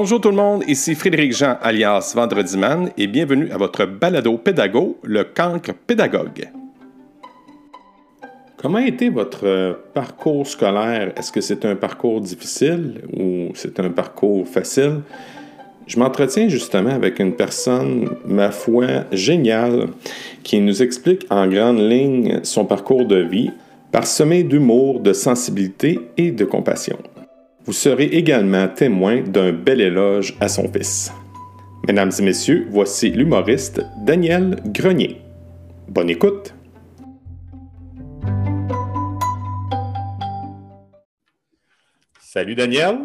Bonjour tout le monde, ici Frédéric Jean alias Vendredi Man et bienvenue à votre balado pédago, le cancre pédagogue. Comment a été votre euh, parcours scolaire? Est-ce que c'est un parcours difficile ou c'est un parcours facile? Je m'entretiens justement avec une personne, ma foi, géniale, qui nous explique en grande ligne son parcours de vie, parsemé d'humour, de sensibilité et de compassion. Vous serez également témoin d'un bel éloge à son fils. Mesdames et messieurs, voici l'humoriste Daniel Grenier. Bonne écoute! Salut Daniel.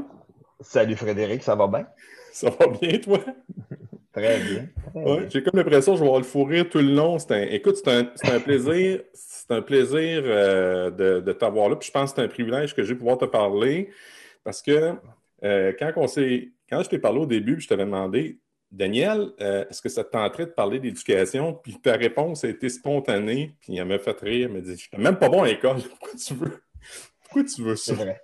Salut Frédéric, ça va bien? Ça va bien, toi? Très bien. Ouais, J'ai comme l'impression que je vais avoir le fou rire tout le long. C'est un... Écoute, c'est un, plaisir, c'est un plaisir euh, de, de t'avoir là. Puis je pense que c'est un privilège que j'ai de pouvoir te parler. Parce que euh, quand, on quand je t'ai parlé au début, je t'avais demandé, Daniel, euh, est-ce que ça te tenterait de parler d'éducation? Puis ta réponse a été spontanée, puis elle m'a fait rire. Elle m'a dit, je suis même pas bon à l'école. Pourquoi tu veux? Pourquoi tu veux ça? C'est vrai.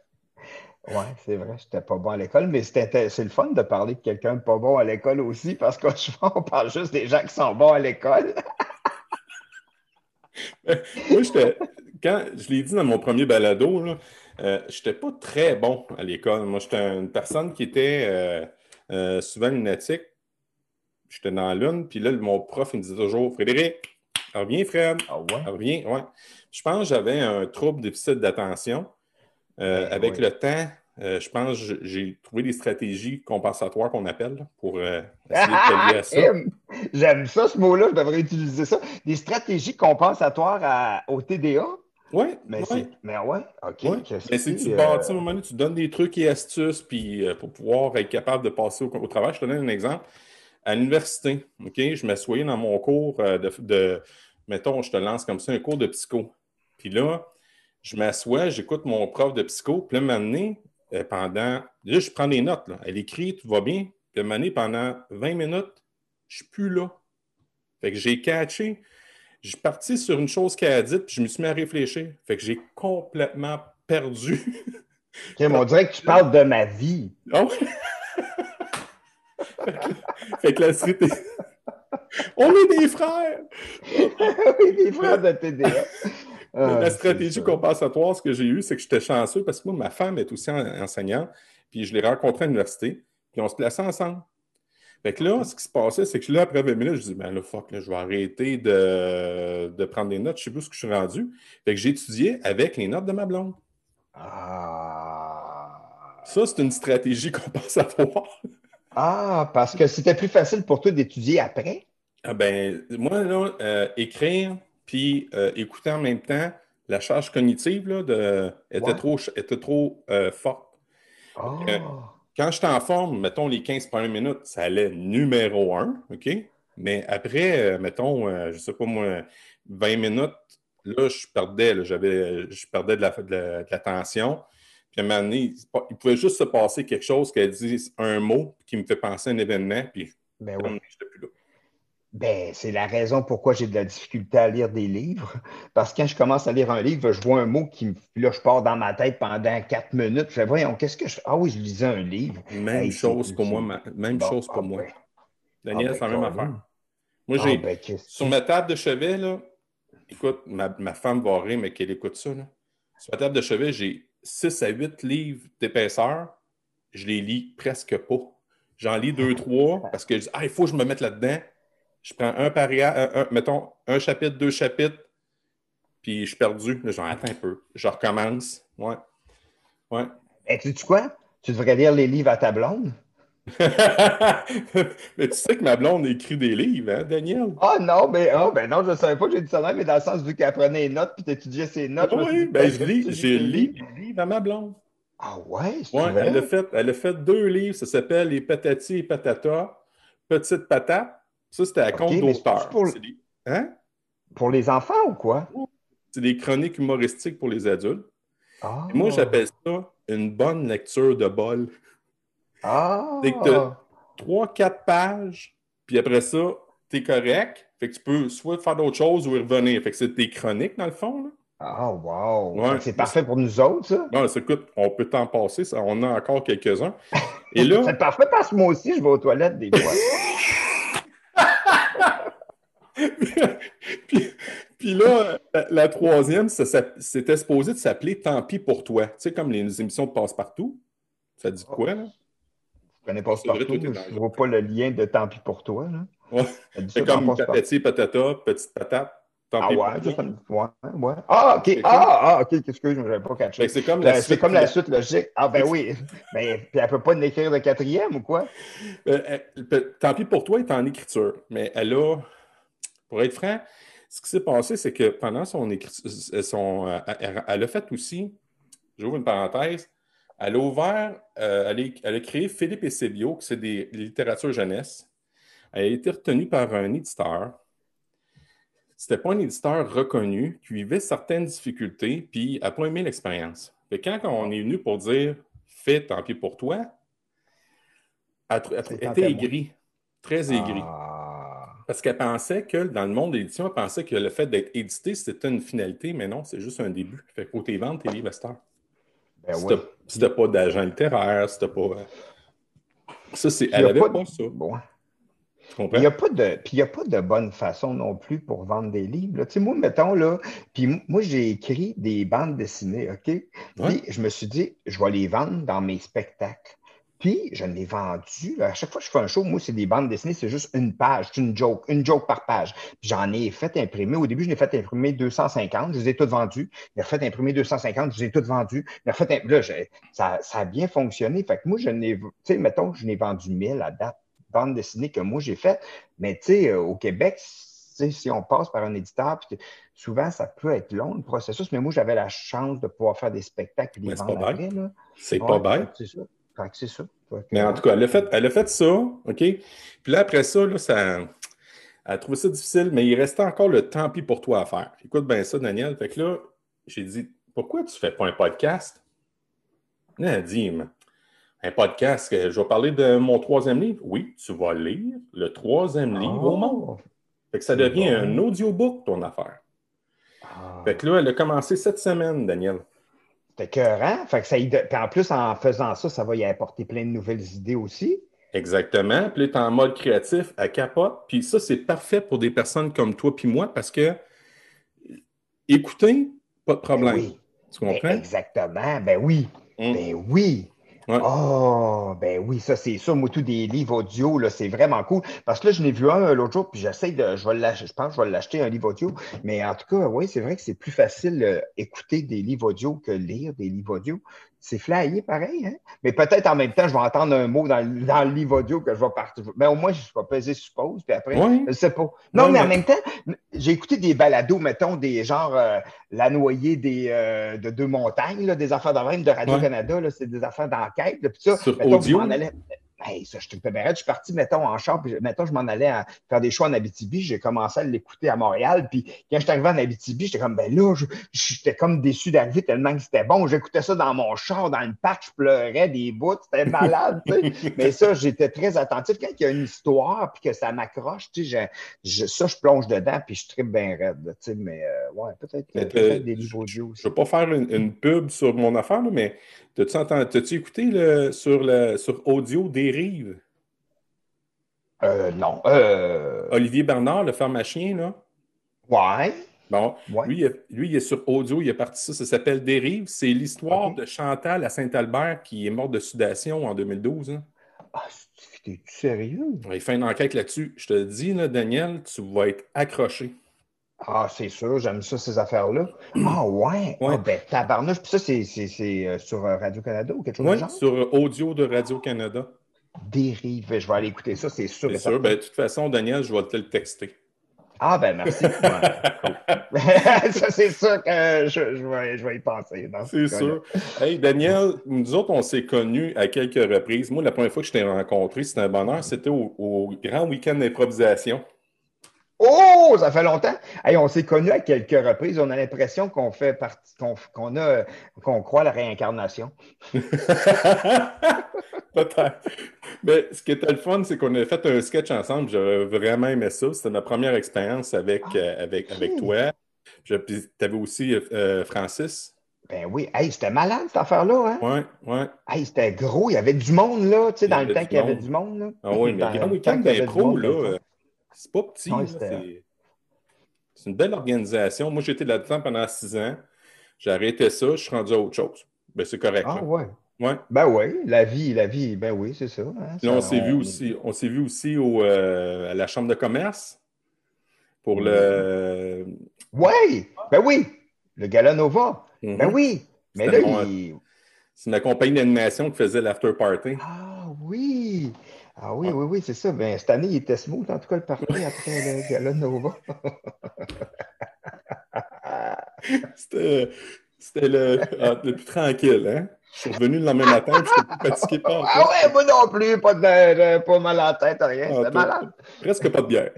Oui, c'est vrai, j'étais pas bon à l'école, mais c'était, c'est le fun de parler de quelqu'un de pas bon à l'école aussi, parce que souvent, on parle juste des gens qui sont bons à l'école. Moi, j'étais, quand je l'ai dit dans mon premier balado, là, euh, j'étais pas très bon à l'école. Moi, j'étais une personne qui était euh, euh, souvent lunatique. J'étais dans l'une, puis là, mon prof, il me disait toujours Frédéric, reviens, Fred, Ah ouais? reviens. Ouais. Je pense que j'avais un trouble déficit d'attention. Euh, Ben avec le temps, euh, je pense que j'ai trouvé des stratégies compensatoires qu'on appelle là, pour euh, essayer de à ça. J'aime ça, ce mot-là, je devrais utiliser ça. Des stratégies compensatoires à- au TDA? Oui, Mais, c'est, mais ouais, OK. Ouais. Mais c'est tu euh, bâtis, à un moment donné, tu donnes des trucs et astuces puis, euh, pour pouvoir être capable de passer au, au travail. Je te donne un exemple. À l'université, OK, je m'assoyais dans mon cours euh, de, de- mettons, je te lance comme ça, un cours de psycho. Puis là, je m'assois, j'écoute mon prof de psycho, puis là, un moment donné, euh, pendant. Là, je prends des notes. Là. Elle écrit, tout va bien. Puis à un moment donné, pendant 20 minutes, je suis plus là. Fait que j'ai catché. Je suis parti sur une chose qu'elle a dite, puis je me suis mis à réfléchir. Fait que j'ai complètement perdu. Kim, on dirait que tu parles de ma vie. Ah ouais? fait, que, la suite est- On est des frères! oui, des frères de TDA. Ah, la c'est stratégie compensatoire, ce que j'ai eu, c'est que j'étais chanceux parce que moi, ma femme est aussi en- enseignante, puis je l'ai rencontrée à l'université, puis on se plaçait ensemble. Fait que là, ce qui se passait, c'est que là, après 20 minutes, je dis, ben là, fuck, là, je vais arrêter de, de prendre des notes, je sais plus ce que je suis rendu. Fait que j'ai étudié avec les notes de ma blonde. Ah. Ça, c'est une stratégie compensatoire. Ah, parce que c'était plus facile pour toi d'étudier après? Ah ben, moi, là, euh, écrire puis euh, écouter en même temps, la charge cognitive là, de, était Ouais. trop, était trop euh, forte. Ah. Quand j'étais en forme, mettons les 15 premières minutes, ça allait numéro un, OK? Mais après, euh, mettons, euh, je sais pas moi, 20 minutes, là, je perdais, là, je perdais de la, de la- de l'attention. Puis à un moment donné, il, pouvait juste se passer quelque chose qu'elle dise un mot qui me fait penser à un événement, puis Ben oui. j'étais plus là. Ben, c'est la raison pourquoi j'ai de la difficulté à lire des livres. Parce que quand je commence à lire un livre, je vois un mot qui me. Puis là, je pars dans ma tête pendant quatre minutes. Je fais, voyons, qu'est-ce que je fais? Ah oui, je lisais un livre. Même Hey, chose pour moi, ma- même Bon, chose pour ah moi. ben. Daniel, Ah c'est la ben, même affaire. Moi, Ah j'ai, ben, sur ma table de chevet, là, écoute, ma, ma femme va rire, mais qu'elle écoute ça, là. Sur ma table de chevet, j'ai 6 à 8 livres d'épaisseur. Je les lis presque pas. J'en lis deux, trois, parce que je dis, ah, il faut que je me mette là-dedans. Je prends un paria, un- un- mettons, un chapitre, deux chapitres, puis je suis perdu. Là, j'en attends un peu. Je recommence. Ouais. Ouais. Eh, tu sais quoi? Tu devrais lire les livres à ta blonde? mais tu sais que ma blonde écrit des livres, hein, Daniel? Ah non, mais ah, ben non, je ne savais pas que j'ai dit ça, mais dans le sens vu qu'elle prenait des notes puis tu étudiais ses notes. suis oui, dit, ben, je lis, j'ai lu des livres à ma blonde. Ah ouais, vrai? elle a, fait, elle a fait deux livres, ça s'appelle Les Patati et Patata, Petite Patate. Ça, c'était à compte c'est d'auteur. pour- des, hein? Pour les enfants ou quoi? C'est des chroniques humoristiques pour les adultes. Ah. Et moi, j'appelle ça une bonne lecture de bol. Ah. C'est que t'as- Trois, quatre pages, puis après ça, t'es correct. Fait que tu peux soit faire d'autres choses ou y revenir. Fait que c'est tes chroniques, dans le fond. Là. Ah, wow! Ouais. C'est parfait pour nous autres, ça. Non, écoute, on peut t'en passer, ça, on a encore quelques-uns. Et là, C'est parfait parce que moi aussi, je vais aux toilettes des fois. puis, puis là, la, la troisième, c'était supposé de s'appeler Tant pis pour toi. Tu sais, comme les émissions de Passe-Partout. Ça dit quoi, là? Je connais pas C'est vrai, partout, toi, t'es dans je ne vois pas le lien de tant pis pour toi. Là. Ouais. C'est comme Passe-Partout. patati, patata, petite patate. Tant Ah pis ouais, pour ça, toi. ça ouais, ouais. Ah, ok. Ah, ah, ok, excuse, je n'avais pas catché. que C'est comme la suite. comme la suite logique. Ah, ben oui. Mais puis elle peut pas l'écrire de quatrième ou quoi? Euh, elle- tant pis pour toi est en écriture, mais elle a, pour être franc, ce qui s'est passé, c'est que pendant son écriture, son, euh, elle, a fait aussi, j'ouvre une parenthèse, elle a ouvert, euh, elle, a, elle a créé Philippe et Sébio, qui c'est des littératures jeunesse. Elle a été retenue par un éditeur. C'était pas un éditeur reconnu, qui vivait certaines difficultés, puis elle n'a pas aimé l'expérience. Quand on est venu pour dire fais tant pis pour toi, elle, elle était aigrie, très aigrie. Ah. Parce qu'elle pensait que dans le monde de l'édition, elle pensait que le fait d'être édité, c'était une finalité, mais non, c'est juste un début. Fait que tes ventes tes livres à cette heure. Ben Si oui. t'as- pas d'agent littéraire, si t'as pas. euh, Ça, c'est. Elle avait pas ça. Bon. Il n'y a, pas de- puis il y a pas de bonne façon non plus pour vendre des livres. là. Tu sais, moi, mettons, là, puis moi, j'ai écrit des bandes dessinées, OK? Puis Ouais. je me suis dit, je vais les vendre dans mes spectacles. Puis je l'ai vendu. À chaque fois que je fais un show, moi, c'est des bandes dessinées, c'est juste une page, c'est une joke, une joke par page. Puis j'en ai fait imprimer. Au début, je l'ai fait imprimer 250, je les ai toutes vendues. A fait imprimer 250, je les ai toutes vendues. A fait im- là, j'ai- ça, ça a bien fonctionné. Fait que moi, je n'ai, tu sais, mettons, je n'ai vendu 1000 à date bandes dessinées que moi j'ai faites. Mais tu sais, au Québec, si on passe par un éditeur, puis souvent ça peut être long le processus, mais moi j'avais la chance de pouvoir faire des spectacles Mais c'est pas. Là. C'est Ouais, pas bête. C'est ça. C'est ça. Mais en tout cas, elle a fait, elle a fait ça, OK? Puis là, après ça, là, ça. Elle a trouvé ça difficile, mais il restait encore le tant pis pour toi à faire. Écoute bien ça, Daniel. Fait que là, j'ai dit, pourquoi tu fais pas un podcast? Là, Elle dit, un podcast, je vais parler de mon troisième livre. Oui, tu vas lire le troisième livre au monde. Fait que ça devient bon. un audiobook, ton affaire. Ah. Fait que là, elle a commencé cette semaine, Daniel. C'était écœurant. Fait que ça y- Puis en plus, en faisant ça, ça va y apporter plein de nouvelles idées aussi. Exactement. Puis là, tu es en mode créatif, à capote. Puis ça, c'est parfait pour des personnes comme toi puis moi parce que écouter, pas de problème. Ben oui. Tu Ben, comprends? exactement. Ben oui. Hum. Ben oui. Oh, ben oui, ça c'est ça. Moi, tous des livres audio, là, c'est vraiment cool. Parce que là, je n'ai vu un euh, l'autre jour, puis j'essaie de. Je vais je pense que je vais l'acheter un livre audio. Mais en tout cas, oui, c'est vrai que c'est plus facile euh, écouter des livres audio que lire des livres audio. C'est flyé pareil, hein? Mais peut-être en même temps, je vais entendre un mot dans, le- dans le livre audio que je vais partir. Mais au moins, je vais peser suppose, puis après, Ouais. je sais pas. Non, mais en même temps, j'ai écouté des balados, mettons, des genres euh, La noyée des, euh, de deux montagnes, là, des affaires de même de Radio-Canada, c'est des affaires d'enquête. Puis ça, Sur mettons, audio? Hey, ça, je te raide. Je suis parti, mettons, en char, puis mettons, je m'en allais à faire des choix en Abitibi. J'ai commencé à l'écouter à Montréal. Puis quand je suis arrivé en Abitibi, j'étais comme, ben là, j'étais comme déçu d'arriver tellement que c'était bon. J'écoutais ça dans mon char, dans le parc, je pleurais des bouts, c'était malade, tu sais. Mais ça, j'étais très attentif. Quand il y a une histoire, puis que ça m'accroche, tu sais, je- je- ça, je plonge dedans, puis je tripe bien raide, tu sais. Mais euh, ouais, peut-être des livres audio aussi. Je ne veux pas faire une, une pub sur mon affaire, là, mais t'as-tu écouté le, sur, le, sur audio des rives? Euh, non. Euh, Olivier Bernard, le pharmacien, là? ouais. Bon, Ouais. lui, il est, lui, il est sur audio, il est parti ça, ça s'appelle Dérive. C'est l'histoire de Chantal à Saint-Albert qui est morte de sudation en 2012. hein. Ah, t'es sérieux? Il fait une enquête là-dessus. Je te le dis, là, Daniel, tu vas être accroché. Ah, c'est sûr, j'aime ça, ces affaires-là. Ah, ouais. Ouais. Ah, ben, tabarnouche. Puis ça, c'est, c'est, c'est euh, sur euh, Radio-Canada ou quelque chose genre? sur audio de Radio-Canada. Dérive. Je vais aller écouter ça, c'est sûr. C'est sûr. Ben, de toute façon, Daniel, je vais te le texter. Ah, ben, merci. Ouais, ça, c'est sûr que je, je, vais, je vais y penser. ce C'est sûr. Hey, Daniel, nous autres, on s'est connus à quelques reprises. Moi, la première fois que je t'ai rencontré, c'était un bonheur. C'était au, au grand week-end d'improvisation. Oh, ça fait longtemps. Hey, on s'est connus à quelques reprises. On a l'impression qu'on fait partie, qu'on, qu'on a, qu'on croit à la réincarnation. Peut-être. Mais ce qui était le fun, c'est qu'on a fait un sketch ensemble. J'aurais vraiment aimé ça. C'était ma première expérience avec, Ah, euh, avec, avec toi. Tu avais aussi euh, Francis. Ben oui, hey, c'était malade cette affaire-là, hein? Oui, oui. Hey, c'était gros, il y avait du monde, là, tu sais, dans le temps qu'il y avait du monde, là. Ah oui, mais grand week-end d'impro, là, euh, c'est pas petit, c'est une belle organisation. Moi, j'étais là-dedans pendant six ans. J'ai arrêté ça, je suis rendu à autre chose. Ben, c'est correct. Ah, ouais. ouais. Ben oui, la vie, la vie, ben oui, c'est ça. Hein, Là, on s'est vu aussi, on s'est vu aussi au, euh, à la Chambre de commerce pour le. Oui, ben oui, le Gala Nova. Ben mhm. oui. Mais là, il... C'est ma compagnie d'animation qui faisait l'after party. Ah oui! Ah oui, oui, oui, c'est ça. Ben, cette année, il était smooth, en tout cas, le party après le Gala Nova. c'était, c'était le, ah, le, plus tranquille, hein? Je suis revenu le lendemain matin, je n'étais plus fatigué pas. Ah ouais, moi non plus, pas, de, pas mal à la tête, rien. Ah, c'était malade. Presque pas de bière.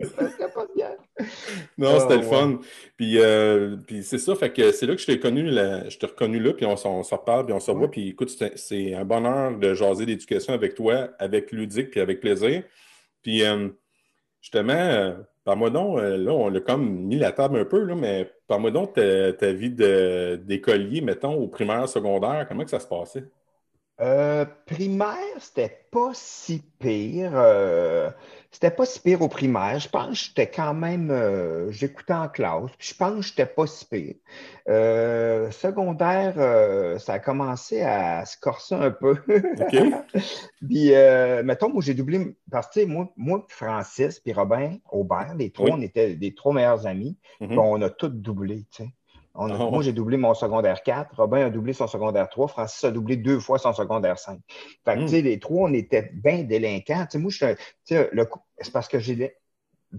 presque pas de bière. Non, c'était le fun. Puis, euh, puis c'est ça, fait que c'est là que je t'ai connu, je t'ai reconnu là, puis on, on se reparle, puis on se revoit. Puis écoute, c'est un bonheur de jaser d'éducation avec toi, avec Ludique, puis avec plaisir. Puis euh, justement, euh, par-moi donc, là, on a comme mis la table un peu, là, mais par-moi donc ta, ta vie d'écolier, mettons, au primaire, secondaire, comment que ça se passait? primaire, c'était pas si pire. C'était pas si pire au primaire. Je pense que j'étais quand même. Euh, j'écoutais en classe. je pense que j'étais pas si pire. Euh, secondaire, euh, ça a commencé à se corser un peu. Puis, mettons, moi, j'ai doublé. Parce que, moi, moi, Francis, puis Robin Aubert, les trois, on était des trois meilleurs amis. Mm-hmm. on a tous doublé, tu sais. Ah moi, j'ai doublé mon secondaire 4. Robin a doublé son secondaire 3. Francis a doublé deux fois son secondaire 5. Fait que, tu sais, hmm. les trois, on était bien délinquants. Tu sais, moi, je, c'est parce que j'ai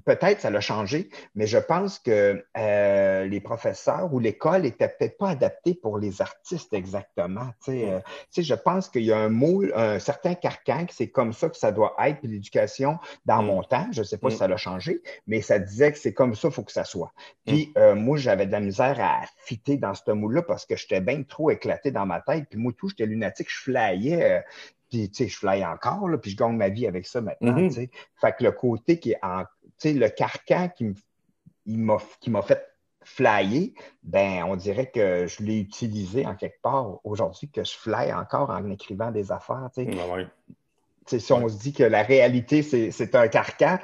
peut-être ça l'a changé, mais je pense que euh, les professeurs ou l'école n'étaient peut-être pas adaptés pour les artistes exactement. Euh, je pense qu'il y a un moule, un certain carcan, que c'est comme ça que ça doit être, l'éducation dans mm. mon temps, je ne sais pas si mm. ça l'a changé, mais ça disait que c'est comme ça, il faut que ça soit. Puis mm. euh, moi, j'avais de la misère à fitter dans ce moule-là parce que j'étais bien trop éclaté dans ma tête. Puis moi, tout, j'étais lunatique, je flayais. puis, tu sais, je fly encore, là, puis je gagne ma vie avec ça maintenant, mm-hmm. tu sais. Fait que le côté qui est en le carcan qui m'a fait flyer, ben, on dirait que je l'ai utilisé en quelque part aujourd'hui, que je fly encore en écrivant des affaires. Si on se dit que la réalité, c'est un carcan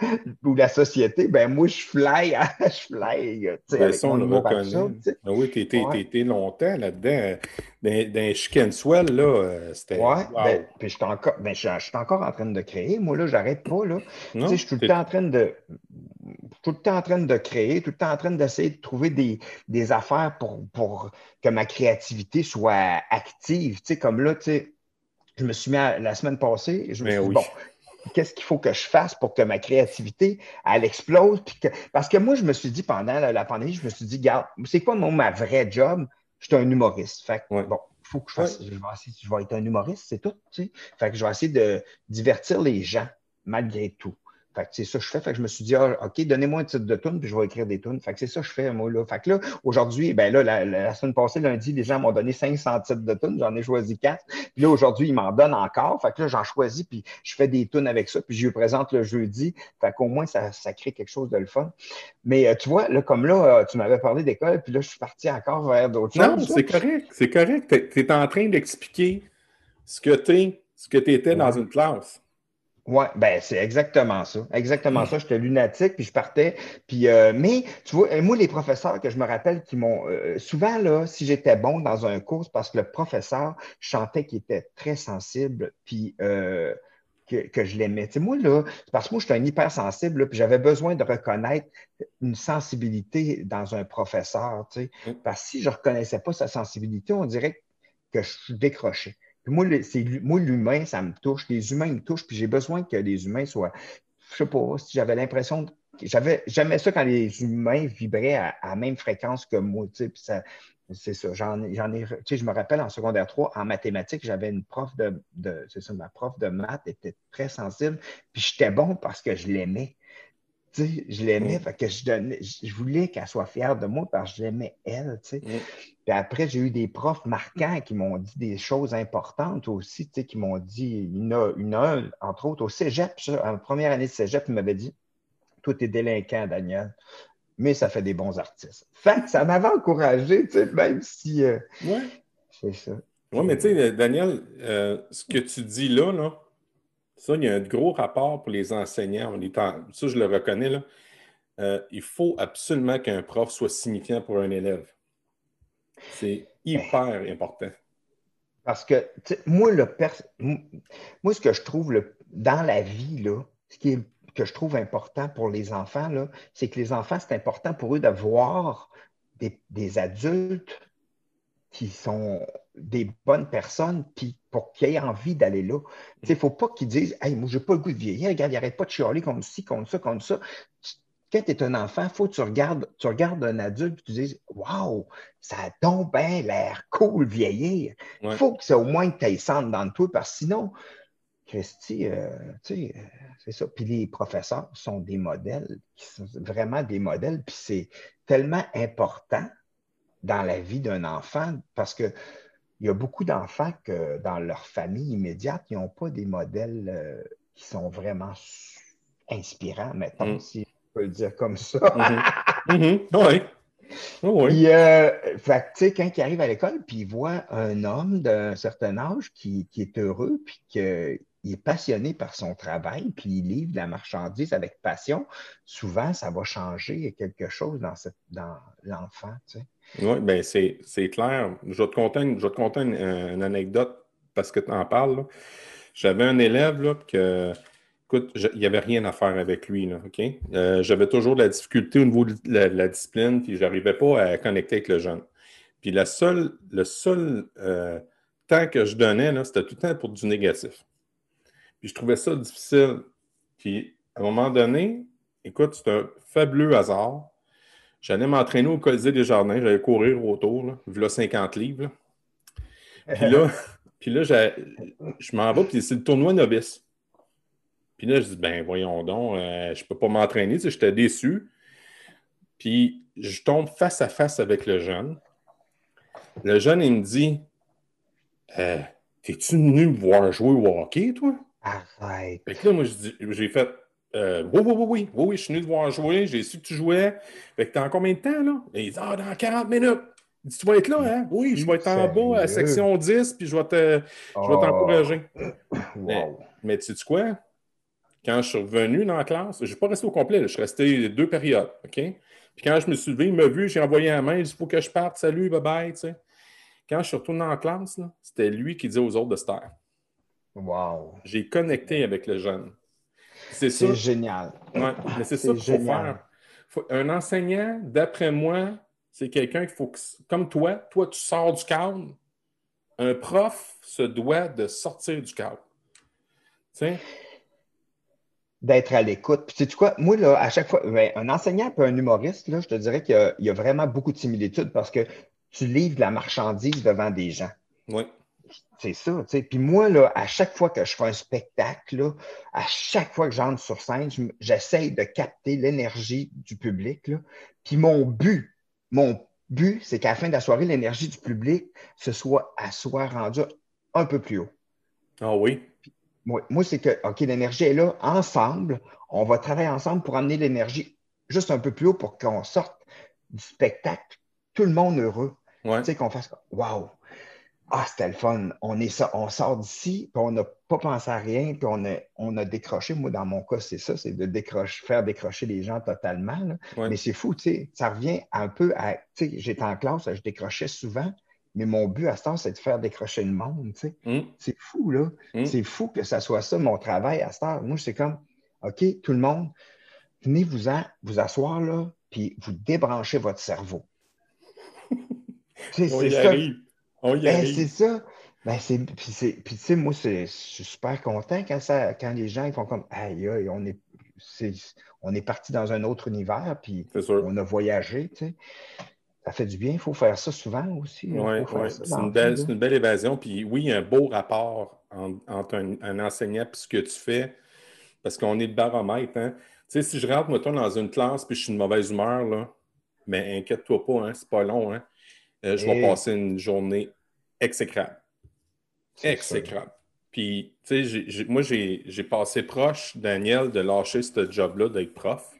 ou la société, ben moi, je fly, je fly. Ben, avec on le reconnaît. Ben oui, tu étais longtemps là-dedans. Dans, dans Chicken Swell, là, euh, c'était. Ouais, ben, puis je suis encore, ben, encore en train de créer. Moi, là, j'arrête pas. Là. je suis tout le temps en train de. Tout le temps en train de créer, tout le temps en train d'essayer de trouver des, des affaires pour, pour que ma créativité soit active. Tu sais, comme là, tu sais je me suis mis la semaine passée, je me ben suis dit, bon, qu'est-ce qu'il faut que je fasse pour que ma créativité, elle explose? Parce que moi, je me suis dit pendant la, pandémie, je me suis dit, regarde, c'est quoi mon, ma vraie job? Je suis un humoriste. Fait que, bon, il faut que je fasse, je, vais essayer, je vais être un humoriste, c'est tout. Tu sais. Fait que je vais essayer de divertir les gens malgré tout. Fait que c'est ça que je fais. Fait que je me suis dit, ah, OK, donnez-moi un titre de tune, puis je vais écrire des tunes. Fait que c'est ça que je fais, moi, là. Fait que là, aujourd'hui, ben là, la, semaine passée, lundi, les gens m'ont donné 500 titres de tunes. J'en ai choisi quatre. Puis là, aujourd'hui, ils m'en donnent encore. Fait que là, j'en choisis, puis je fais des tunes avec ça, puis je les présente le jeudi. Fait qu'au moins, ça, ça crée quelque chose de le fun. Mais euh, tu vois, là, comme là, euh, tu m'avais parlé d'école, puis là, je suis parti encore vers d'autres choses. Non, c'est correct. C'est correct. Tu es, en train d'expliquer ce que tu ce que tu étais dans une classe. Oui, ben c'est exactement ça. Exactement ça. J'étais lunatique, puis je partais. Puis, euh, mais tu vois, moi, les professeurs que je me rappelle qui m'ont. Euh, souvent, là, si j'étais bon dans un cours, parce que le professeur, je sentais qu'il était très sensible, puis euh, que, je l'aimais. Tu sais, moi, là, parce que moi, j'étais un hypersensible, puis j'avais besoin de reconnaître une sensibilité dans un professeur. Tu sais, mm. Parce que si je ne reconnaissais pas sa sensibilité, on dirait que je décrochais moi, l'humain, ça me touche. Les humains me touchent, puis j'ai besoin que les humains soient. Je sais pas, si j'avais l'impression. J'avais jamais ça quand les humains vibraient à, la même fréquence que moi. Puis ça, c'est ça. J'en, ai. Tu sais, je me rappelle en secondaire 3, en mathématiques, j'avais une prof de, de c'est ça, ma prof de maths était très sensible, puis j'étais bon parce que je l'aimais je l'aimais, que je, donnais, je voulais qu'elle soit fière de moi parce que je l'aimais elle. Puis après, j'ai eu des profs marquants qui m'ont dit des choses importantes aussi, qui m'ont dit, une, une, entre autres, au cégep, en première année de cégep, il m'avait dit Toi, t'es délinquant, Daniel. mais ça fait des bons artistes. Fait que ça m'avait encouragé, tu sais, même si. Euh, ouais. C'est ça. Oui, mais tu sais, Daniel, euh, ce que tu dis là, là, ça, il y a un gros rapport pour les enseignants. Ça, je le reconnais, là. Euh, il faut absolument qu'un prof soit signifiant pour un élève. C'est hyper important. Parce que, moi, le moi, ce que je trouve le... dans la vie, là, ce qui est... que je trouve important pour les enfants, c'est que les enfants, c'est important pour eux de voir des, des adultes qui sont des bonnes personnes, puis pour qu'ils aient envie d'aller là. Il ne faut pas qu'ils disent Hey, moi, je n'ai pas le goût de vieillir, regarde, il n'arrête pas de chialer comme ci, comme ça, comme ça. Quand tu es un enfant, il faut que tu regardes, tu regardes un adulte et tu dises Waouh, ça a donc bien l'air cool vieillir. Il faut que c'est au moins que tu ailles dans le toi, parce que sinon, Christy, euh, tu sais, euh, c'est ça. Puis les professeurs sont des modèles, sont vraiment des modèles, puis c'est tellement important dans la vie d'un enfant parce que il y a beaucoup d'enfants que dans leur famille immédiate, ils n'ont pas des modèles euh, qui sont vraiment inspirants, mettons, mm. si je peux le dire comme ça. Mm-hmm. Mm-hmm. Oui. Euh, quand il arrive à l'école, puis il voit un homme d'un certain âge qui, qui, est heureux, puis qu'il est passionné par son travail, puis il livre de la marchandise avec passion, souvent, ça va changer quelque chose dans, cette, dans l'enfant. Tu sais. Oui, bien, c'est, clair. Je vais te conter, une, je te conter une, anecdote parce que tu en parles. J'avais un élève là, que, écoute, il n'y avait rien à faire avec lui. Euh, j'avais toujours de la difficulté au niveau de la, discipline, puis je n'arrivais pas à connecter avec le jeune. Puis la seule, le seul euh, temps que je donnais, c'était tout le temps pour du négatif. Puis je trouvais ça difficile. Puis à un moment donné, écoute, c'est un fabuleux hasard. J'allais m'entraîner au Colisée des Jardins, j'allais courir autour, là, là 50 livres. Puis là, puis là je m'en vais, puis c'est le tournoi novice. Puis là, je dis, ben voyons donc, euh, je ne peux pas m'entraîner, tu sais, j'étais déçu. Puis je tombe face à face avec le jeune. Le jeune, il me dit, euh, T'es-tu venu me voir jouer au hockey, toi? Arrête. Fait que là, moi, j'ai fait, euh, oui, oui, oui, oui, oui, je suis venu te voir jouer, j'ai su que tu jouais. Fait que t'as en combien de temps, là? Et il dit, ah, dans 40 minutes. Il dit, tu vas être là, hein? Oui, je vais être en bas à section 10, puis je vais te, je vais t'encourager. Mais, tu sais quoi? Quand je suis revenu dans la classe, je ne suis pas resté au complet, je suis resté deux périodes, OK? Puis quand je me suis levé, il m'a vu, j'ai envoyé la main, il dit, il faut que je parte, salut, bye bye, tu sais. Quand je suis retourné la classe, c'était lui qui disait aux autres de se taire. Wow. J'ai connecté avec le jeune. C'est génial. Ouais, mais c'est ça qu'il faut faire. un enseignant, d'après moi, c'est quelqu'un qu'il faut que, comme toi, toi, tu sors du cadre. Un prof se doit de sortir du cadre. Tu sais? D'être à l'écoute. Puis, tu sais quoi, moi, là, à chaque fois, ben, un enseignant et un humoriste, là, je te dirais qu'il y, y, a vraiment beaucoup de similitudes parce que tu livres de la marchandise devant des gens. Oui. C'est ça, tu sais. Puis moi, là, à chaque fois que je fais un spectacle, à chaque fois que j'entre sur scène, j'essaye de capter l'énergie du public. Là. Puis mon but, mon but, c'est qu'à la fin de la soirée, l'énergie du public se soit, à soit rendue un peu plus haut. Ah oui? moi, moi c'est que, OK, l'énergie est là, ensemble, on va travailler ensemble pour amener l'énergie juste un peu plus haut pour qu'on sorte du spectacle, tout le monde heureux. Tu sais, qu'on fasse, waouh, ah, c'était le fun. On, est ça, on sort d'ici, puis on n'a pas pensé à rien, puis on a, on a décroché. Moi, dans mon cas, c'est ça, c'est de décrocher, faire décrocher les gens totalement. Mais c'est fou, tu sais. Ça revient un peu à. Tu sais, j'étais en classe, je décrochais souvent, mais mon but à ce temps, c'est de faire décrocher le monde, tu sais. Mm. C'est fou, là. Mm. C'est fou que ça soit ça, mon travail à ce temps. Moi, c'est comme, OK, tout le monde, venez vous, vous asseoir, là, puis vous débranchez votre cerveau. c'est ça. Ben, c'est ça. Ben, puis, tu sais, moi, je suis super content quand, ça, quand les gens ils font comme Aïe, aïe, on est, on est parti dans un autre univers, puis on a voyagé, tu sais. Ça fait du bien, il faut faire ça souvent aussi. Oui, ouais. c'est une, une, belle évasion. Puis oui, il y a un beau rapport entre un, enseignant et ce que tu fais, parce qu'on est le baromètre. Hein. Tu sais, si je rentre, mettons, dans une classe puis je suis de mauvaise humeur, là, mais inquiète-toi pas, hein, c'est pas long. Hein. Euh, je vais passer une journée exécrable. Exécrable. Puis, tu sais, moi, j'ai passé proche, Daniel, de lâcher ce job-là d'être prof.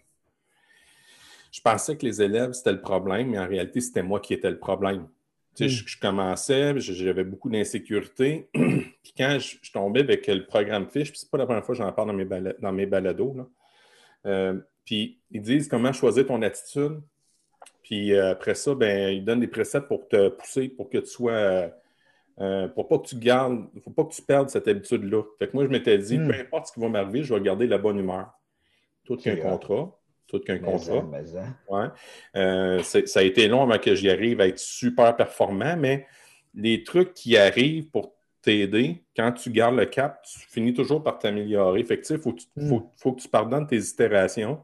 je pensais que les élèves, c'était le problème, mais en réalité, c'était moi qui étais le problème. Tu sais, je, commençais, j'avais beaucoup d'insécurité. puis quand je, tombais avec le programme Fiche, puis c'est pas la première fois que j'en parle dans mes, dans mes balados, euh, puis ils disent comment choisir ton attitude. Puis euh, après ça, ben, ils donnent des préceptes pour te pousser, pour que tu sois. Euh, pour pas que tu gardes, il ne faut pas que tu perdes cette habitude-là. Fait que moi, je m'étais dit, hmm. peu importe ce qui va m'arriver, je vais garder la bonne humeur. Tout qu'un contrat tout qu'un contrat. Ouais. Euh, ça a été long avant que j'y arrive à être super performant, mais les trucs qui arrivent pour t'aider, quand tu gardes le cap, tu finis toujours par t'améliorer. Fait que, il faut, hmm. faut, que tu pardonnes tes itérations.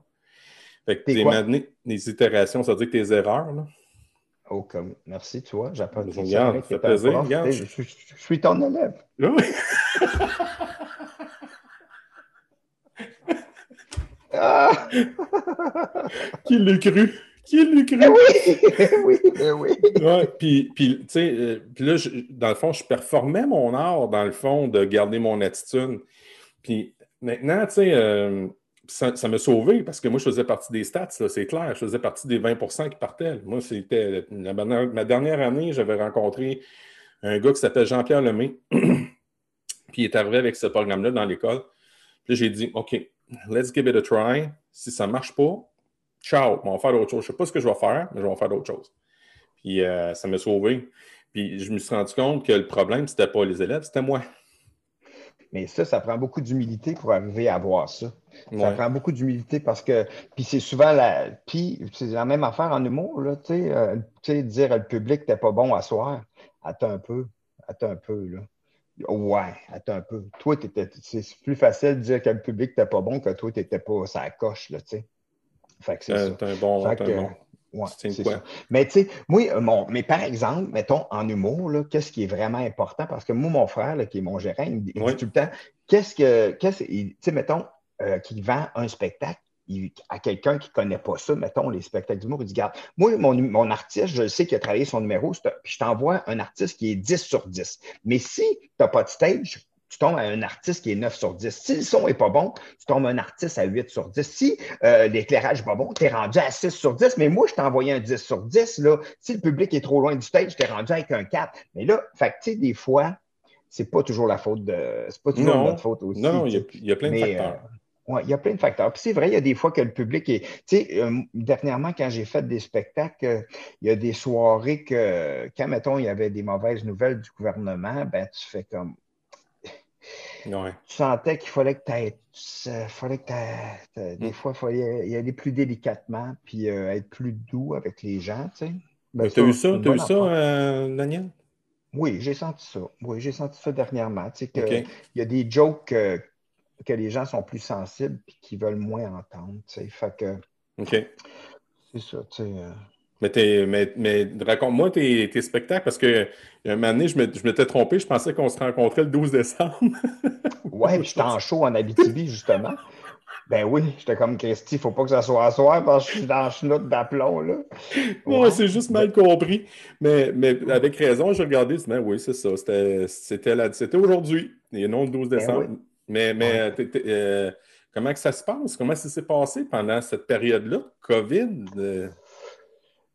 Fait que tes les itérations, ça veut dire que tes erreurs, là. Oh, comme, merci, tu vois, j'apprends. Regarde, ça fait plaisir. Regarde, je, je, suis ton élève. Oui. Ah! Qui l'a cru? Qui l'a cru? Eh oui, oui, eh oui. Ouais, puis, puis, tu sais, euh, là, dans le fond, je performais mon art, dans le fond, de garder mon attitude. Puis maintenant, tu sais, euh, ça, m'a sauvé parce que moi, je faisais partie des stats, c'est clair. Je faisais partie des 20% qui partaient. Moi, c'était ma dernière année, j'avais rencontré un gars qui s'appelle Jean-Pierre Lemay. puis il est arrivé avec ce programme-là dans l'école. Puis j'ai dit, OK, let's give it a try. Si ça ne marche pas, ciao, on va faire d'autres choses. Je ne sais pas ce que je vais faire, mais je vais faire d'autres choses. Puis euh, ça m'a sauvé. Puis je me suis rendu compte que le problème, ce n'était pas les élèves, c'était moi. Mais ça, ça prend beaucoup d'humilité pour arriver à voir ça. Ça prend beaucoup d'humilité parce que, puis c'est souvent la, puis c'est la même affaire en humour, là, tu sais, euh, dire au public, t'es pas bon à soir. Attends un peu, attends un peu, là. Ouais, attends un peu. Toi, c'est plus facile de dire que le public n'était pas bon que toi, tu n'étais pas ça coche, là, tu sais. Fait que c'est euh, un bon, un bon. Ouais, c'est ça. Mais tu sais, moi, euh, mon, mais par exemple, mettons, en humour, qu'est-ce qui est vraiment important? Parce que moi, mon frère, qui est mon gérant, il, me dit tout le temps, qu'est-ce que, qu'est-ce, tu sais, mettons, euh, qu'il vend un spectacle, à quelqu'un qui ne connaît pas ça, mettons, les spectacles d'humour, il dit, regarde, moi, mon, artiste, je sais qu'il a travaillé son numéro, puis je t'envoie un artiste qui est 10 sur 10. Mais si tu n'as pas de stage, tu tombes à un artiste qui est 9 sur 10. Si le son n'est pas bon, tu tombes à un artiste à 8 sur 10. Si euh, l'éclairage n'est pas bon, tu es rendu à 6 sur 10. Mais moi, je t'ai envoyé un 10 sur 10. Là. Si le public est trop loin du stage, tu es rendu avec un 4. Mais là, fait tu sais, des fois, c'est pas toujours la faute de. C'est pas toujours notre faute aussi. Non, il y, a plein de facteurs. Euh, oui, il y a plein de facteurs. Puis c'est vrai, il y a des fois que le public est. Tu sais, euh, dernièrement, quand j'ai fait des spectacles, euh, il y a des soirées que, quand, mettons, il y avait des mauvaises nouvelles du gouvernement, ben, tu fais comme. Ouais. Tu sentais qu'il fallait que tu aies. fallait que Des mm. fois, il fallait y aller plus délicatement, puis euh, être plus doux avec les gens, tu sais. Ben, tu as eu ça, as eu ça Daniel? Oui, j'ai senti ça. Oui, j'ai senti ça dernièrement. Tu sais, qu'il y a des jokes que les gens sont plus sensibles et qui veulent moins entendre. Fait que. OK. C'est ça, tu sais. Euh. Mais, mais, raconte-moi tes, spectacles parce que un moment donné, je m'étais trompé, je pensais qu'on se rencontrait le 12 décembre. ouais, j'étais en show en Abitibi, justement. Ben oui, j'étais comme Christy, il ne faut pas que ça soit à soir parce que je suis dans le chenoute d'aplomb. Là. Ouais, c'est juste mal compris. Mais, mais avec raison, j'ai regardé, mais oui, c'est ça. C'était aujourd'hui, et non le 12 ben décembre. Mais, mais euh, euh, comment que ça se passe? Comment ça s'est passé pendant cette période-là, COVID? Euh?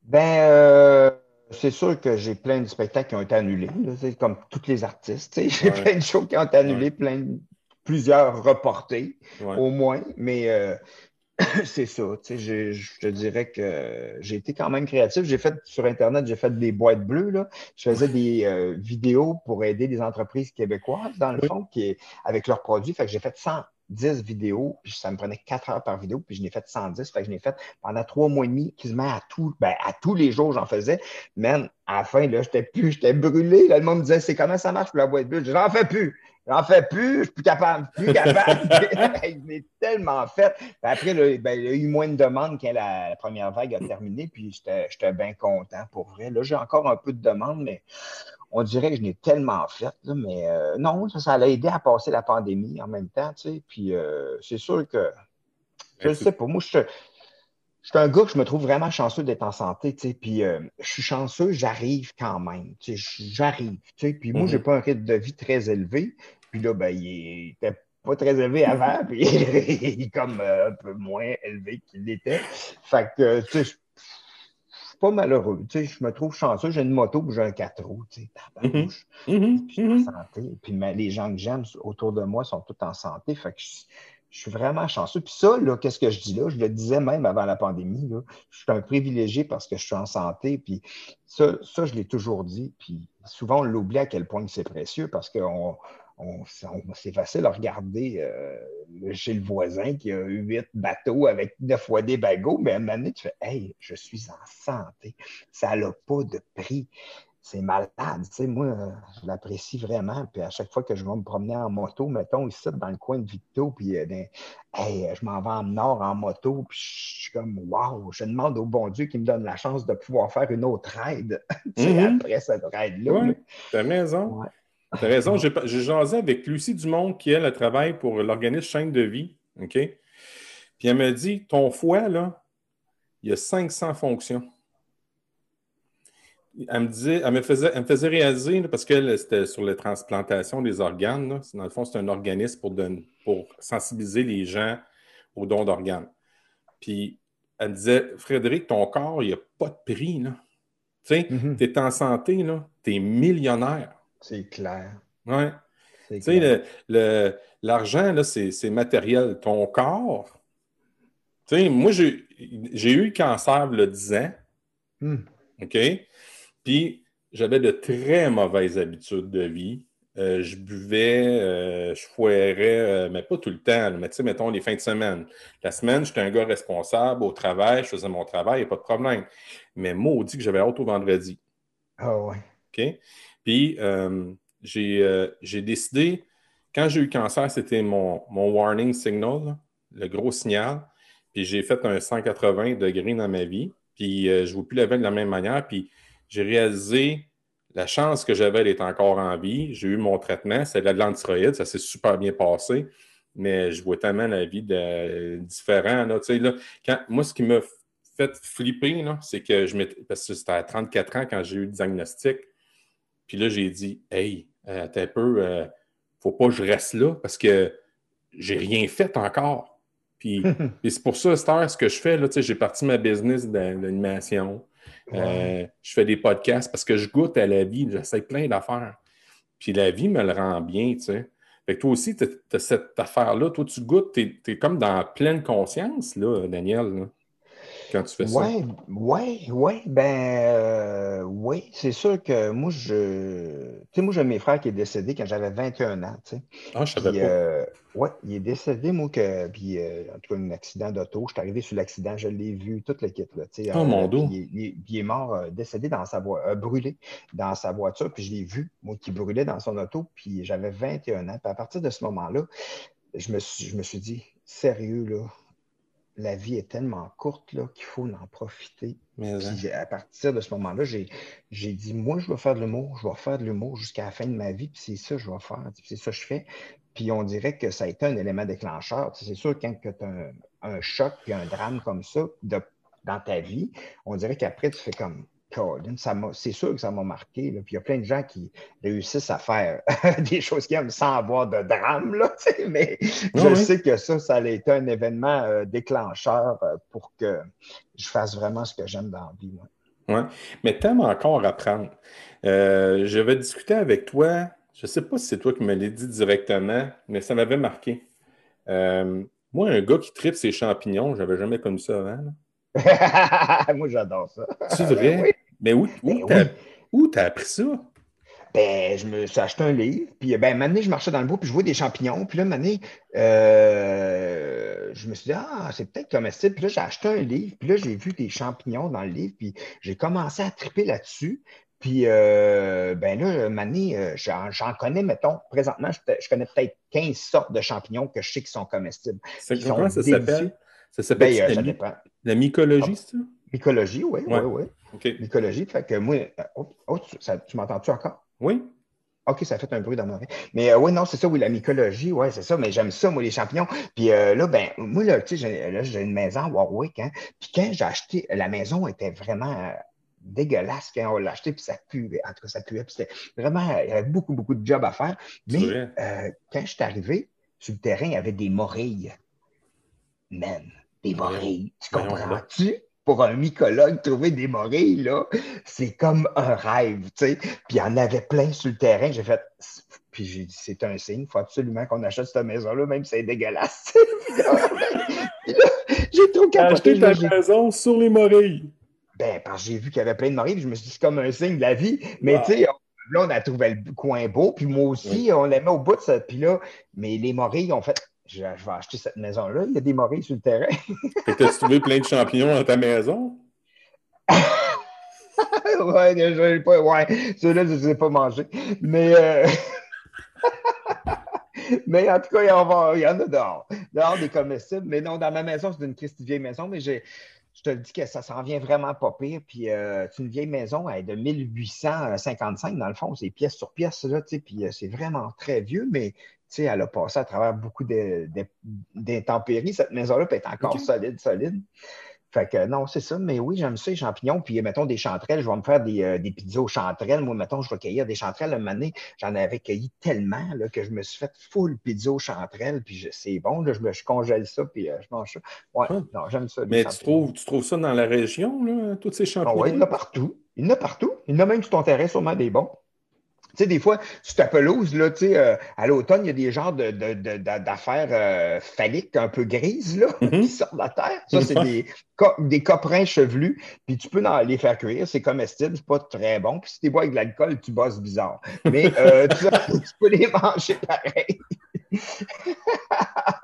Ben, c'est sûr que j'ai plein de spectacles qui ont été annulés, comme tous les artistes. J'ai plein de shows qui ont été annulés, plein plusieurs reportés, au moins. Mais c'est ça. Je, je, te dirais que j'ai été quand même créatif. J'ai fait sur Internet, j'ai fait des boîtes bleues. Là. Je faisais des vidéos pour aider des entreprises québécoises, dans le fond, qui, avec leurs produits. Fait que j'ai fait 110 vidéos, ça me prenait 4 heures par vidéo, puis je n'ai fait 110. Fait que je l'ai fait pendant trois mois et demi, quasiment à, tout, ben, à tous les jours, j'en faisais. Man, à la fin, là, j'étais plus, j'étais brûlé. Là, le monde me disait, c'est comment ça marche pour la boîte bleue? J'en fais plus. J'en fais plus, je suis plus capable, plus capable. il est tellement fait. après, ben, il y a eu moins de demandes quand la, première vague a terminé, puis j'étais bien content pour vrai. Là, j'ai encore un peu de demandes, mais on dirait que je n'ai tellement fait. mais euh, non, ça, ça a aidé à passer la pandémie en même temps, tu sais. Puis euh, c'est sûr que, je sais pas, moi, je, je suis un gars que je me trouve vraiment chanceux d'être en santé, tu sais, puis euh, je suis chanceux, j'arrive quand même, tu sais, j'arrive, tu sais, puis moi, j'ai mm-hmm. pas un rythme de vie très élevé, puis là, ben, il était pas très élevé avant, puis il est comme euh, un peu moins élevé qu'il l'était. Fait que, tu sais, je suis pas malheureux. Tu sais, je me trouve chanceux. J'ai une moto, puis j'ai un 4 roues, tu sais, mm-hmm. Mm-hmm. Puis je suis en santé. Puis les gens que j'aime autour de moi sont tous en santé. Fait que je, je suis vraiment chanceux. Puis ça, là, qu'est-ce que je dis là? Je le disais même avant la pandémie. Là, je suis un privilégié parce que je suis en santé. Puis ça, ça je l'ai toujours dit. Puis souvent, on l'oublie à quel point c'est précieux parce que c'est facile à regarder euh, chez le voisin qui a huit bateaux avec neuf fois des bagots, mais à un moment donné, tu fais Hey, je suis en santé. Ça n'a pas de prix c'est malade. Tu sais, moi, je l'apprécie vraiment. Puis à chaque fois que je vais me promener en moto, mettons ici dans le coin de Victo, puis euh, ben, je m'en vais en nord en moto, puis je suis comme Waouh, je demande au bon Dieu qui me donne la chance de pouvoir faire une autre ride mm-hmm. après cette ride-là. tu as raison. Tu as raison. J'ai jasé avec Lucie Dumont qui, elle, travaille pour l'organisme Chaîne de vie. OK? Puis elle me dit Ton foie, là, il y a 500 fonctions elle me disait, elle me faisait, elle me faisait réaliser, parce que c'était sur la transplantation des organes. Dans le fond, c'est un organisme pour, pour sensibiliser les gens aux dons d'organes. Puis elle me disait, Frédéric, ton corps, il n'y a pas de prix. Là. Tu sais, mm-hmm. tu es en santé, tu es millionnaire. C'est clair. Oui. Tu sais, l'argent, le, c'est matériel. Ton corps, tu sais, moi, j'ai eu le cancer le 10 ans. Mm. OK? Puis, j'avais de très mauvaises habitudes de vie. Euh, je buvais, euh, je foirais, euh, mais pas tout le temps. Mais tu sais, mettons les fins de semaine. La semaine, j'étais un gars responsable au travail, je faisais mon travail, il n'y a pas de problème. Mais maudit que j'avais hâte au vendredi. Ah ouais. OK? Puis, j'ai décidé, quand j'ai eu cancer, c'était mon, warning signal, le gros signal. Puis, j'ai fait un 180 degrés dans ma vie. Puis, je ne vois plus la veine de la même manière. Puis, j'ai réalisé la chance que j'avais d'être encore en vie. J'ai eu mon traitement, c'est de l'antiroïde, ça s'est super bien passé, mais je vois tellement la vie de, différent. Là, là, moi, ce qui m'a fait flipper, c'est que je. Parce que c'était à 34 ans quand j'ai eu le diagnostic. Puis là, j'ai dit Hey, euh, t'es un peu, euh, faut pas que je reste là parce que j'ai rien fait encore. Puis, c'est pour ça, ce que je fais, là, j'ai parti ma business d'animation. Euh, je fais des podcasts parce que je goûte à la vie, j'essaie plein d'affaires. Puis la vie me le rend bien, tu sais. Fait que toi aussi, tu as, cette affaire-là. Toi, tu goûtes, tu es, comme dans pleine conscience, là, Daniel quand tu fais ça? Oui, oui, oui. Ben, euh, oui, c'est sûr que moi, je. Tu sais, moi, j'ai mes frères qui est décédé quand j'avais 21 ans, tu sais. Ah, je savais pas. Euh, oui, il est décédé, moi, que, puis euh, en tout cas, un accident d'auto. Je suis arrivé sur l'accident, je l'ai vu, toute l'équipe, là, tu sais. Oh, mon dos. il, il, est mort, décédé dans sa voiture, brûlé dans sa voiture, puis je l'ai vu, moi, qui brûlait dans son auto, puis j'avais 21 ans. Puis à partir de ce moment-là, je me suis, je me suis dit, sérieux, là, la vie est tellement courte qu'il faut en profiter. Mais hein. à partir de ce moment-là, j'ai, dit, moi, je vais faire de l'humour, je vais faire de l'humour jusqu'à la fin de ma vie, puis c'est ça que je vais faire, c'est ça que je fais. Puis on dirait que ça a été un élément déclencheur. C'est sûr, quand tu as un, choc puis un drame comme ça dans ta vie, on dirait qu'après, tu fais comme c'est sûr que ça m'a marqué. Puis il y a plein de gens qui réussissent à faire des choses qu'ils aiment sans avoir de drame. Là, mais je sais que ça, ça a été un événement euh, déclencheur euh, pour que je fasse vraiment ce que j'aime dans la vie. Oui, mais t'aimes encore apprendre. Euh, je vais discuter avec toi. Je ne sais pas si c'est toi qui me l'as dit directement, mais ça m'avait marqué. moi, un gars qui tripe ses champignons, j'avais jamais connu ça avant. Moi, j'adore ça. C'est vrai? Mais où, où ben t'as appris ça? Ben, je me suis acheté un livre, puis ben, maintenant, je marchais dans le bois, puis je vois des champignons, puis là, maintenant, euh, je me suis dit, ah, c'est peut-être comestible, puis là, j'ai acheté un livre, puis là, j'ai vu des champignons dans le livre, puis j'ai commencé à triper là-dessus, puis, euh, ben là, Mané, euh, j'en connais, mettons, présentement, je, connais peut-être 15 sortes de champignons que je sais qui sont comestibles. C'est comment ça s'appelle? Ça s'appelle ben, la, mycologie, c'est ça? Mycologie, oui, oui, oui. Mycologie, fait que moi. Oh, oh tu, m'entends-tu encore? Oui. OK, ça a fait un bruit dans mon oreille. Mais euh, oui, non, c'est ça, oui, la mycologie, oui, c'est ça, mais j'aime ça, moi, les champignons. Puis euh, là, ben, moi, là, tu sais, j'ai une maison à Warwick, hein. Puis quand j'ai acheté, la maison était vraiment euh, dégueulasse quand on l'a acheté, puis ça puait. En tout cas, ça puait. Puis c'était vraiment, il y avait beaucoup, beaucoup de jobs à faire. Mais quand je suis arrivé, sur le terrain, il y avait des morilles. Man, des morilles. Tu comprends-tu? Pour un mycologue, trouver des morilles, là, c'est comme un rêve, tu sais. Puis il y en avait plein sur le terrain. J'ai fait, puis j'ai dit, c'est un signe, il faut absolument qu'on achète cette maison-là, même si c'est dégueulasse. j'ai trop capoté. Acheter ta maison sur les morilles. Ben, parce que j'ai vu qu'il y avait plein de morilles, je me suis dit, c'est comme un signe de la vie. Mais tu sais, là, on a trouvé le coin beau, puis moi aussi, on l'aimait au bout de ça. Puis là, mais les morilles ont fait, je, vais acheter cette maison-là, il y a des morilles sur le terrain. Et t'as trouvé plein de champignons dans ta maison? ouais, je pas, ouais, ceux-là, je ne les ai pas mangés. Mais, euh... mais en tout cas, il y, en, il y en a dehors. Dehors des comestibles. Mais non, dans ma maison, c'est une Christie vieille maison, mais j'ai je te dis que ça s'en vient vraiment pas pire. Puis euh, c'est une vieille maison elle, de 1855, dans le fond, c'est pièce sur pièce, là, puis euh, c'est vraiment très vieux, mais elle a passé à travers beaucoup d'intempéries, cette maison-là, peut est encore solide, solide. Fait que non, c'est ça. Mais oui, j'aime ça, les champignons. Puis, mettons, des chanterelles. Je vais me faire des, euh, des pizzas aux chanterelles. Moi, mettons, je vais cueillir des chanterelles. Un moment j'en avais cueilli tellement là, que je me suis fait full pizza aux chanterelles. Puis, c'est bon. Là, je, me, je congèle ça. Puis, euh, je mange ça. Ouais, non, j'aime ça. Mais tu trouves, tu trouves ça dans la région, là, tous ces champignons? Ah oui, il y en a partout. Il y en a partout. Il y en a même sur ton terrain, sûrement des bons. Tu sais, des fois, sur ta pelouse, là, tu sais, euh, à l'automne, il y a des genres d'affaires euh, phalliques un peu grises là, mm-hmm. qui sortent de la terre. Ça, c'est des, des coprins chevelus, puis tu peux les faire cuire. C'est comestible, c'est pas très bon. Puis si tu bois avec de l'alcool, tu bosses bizarre. Mais euh, tu, tu peux les manger pareil.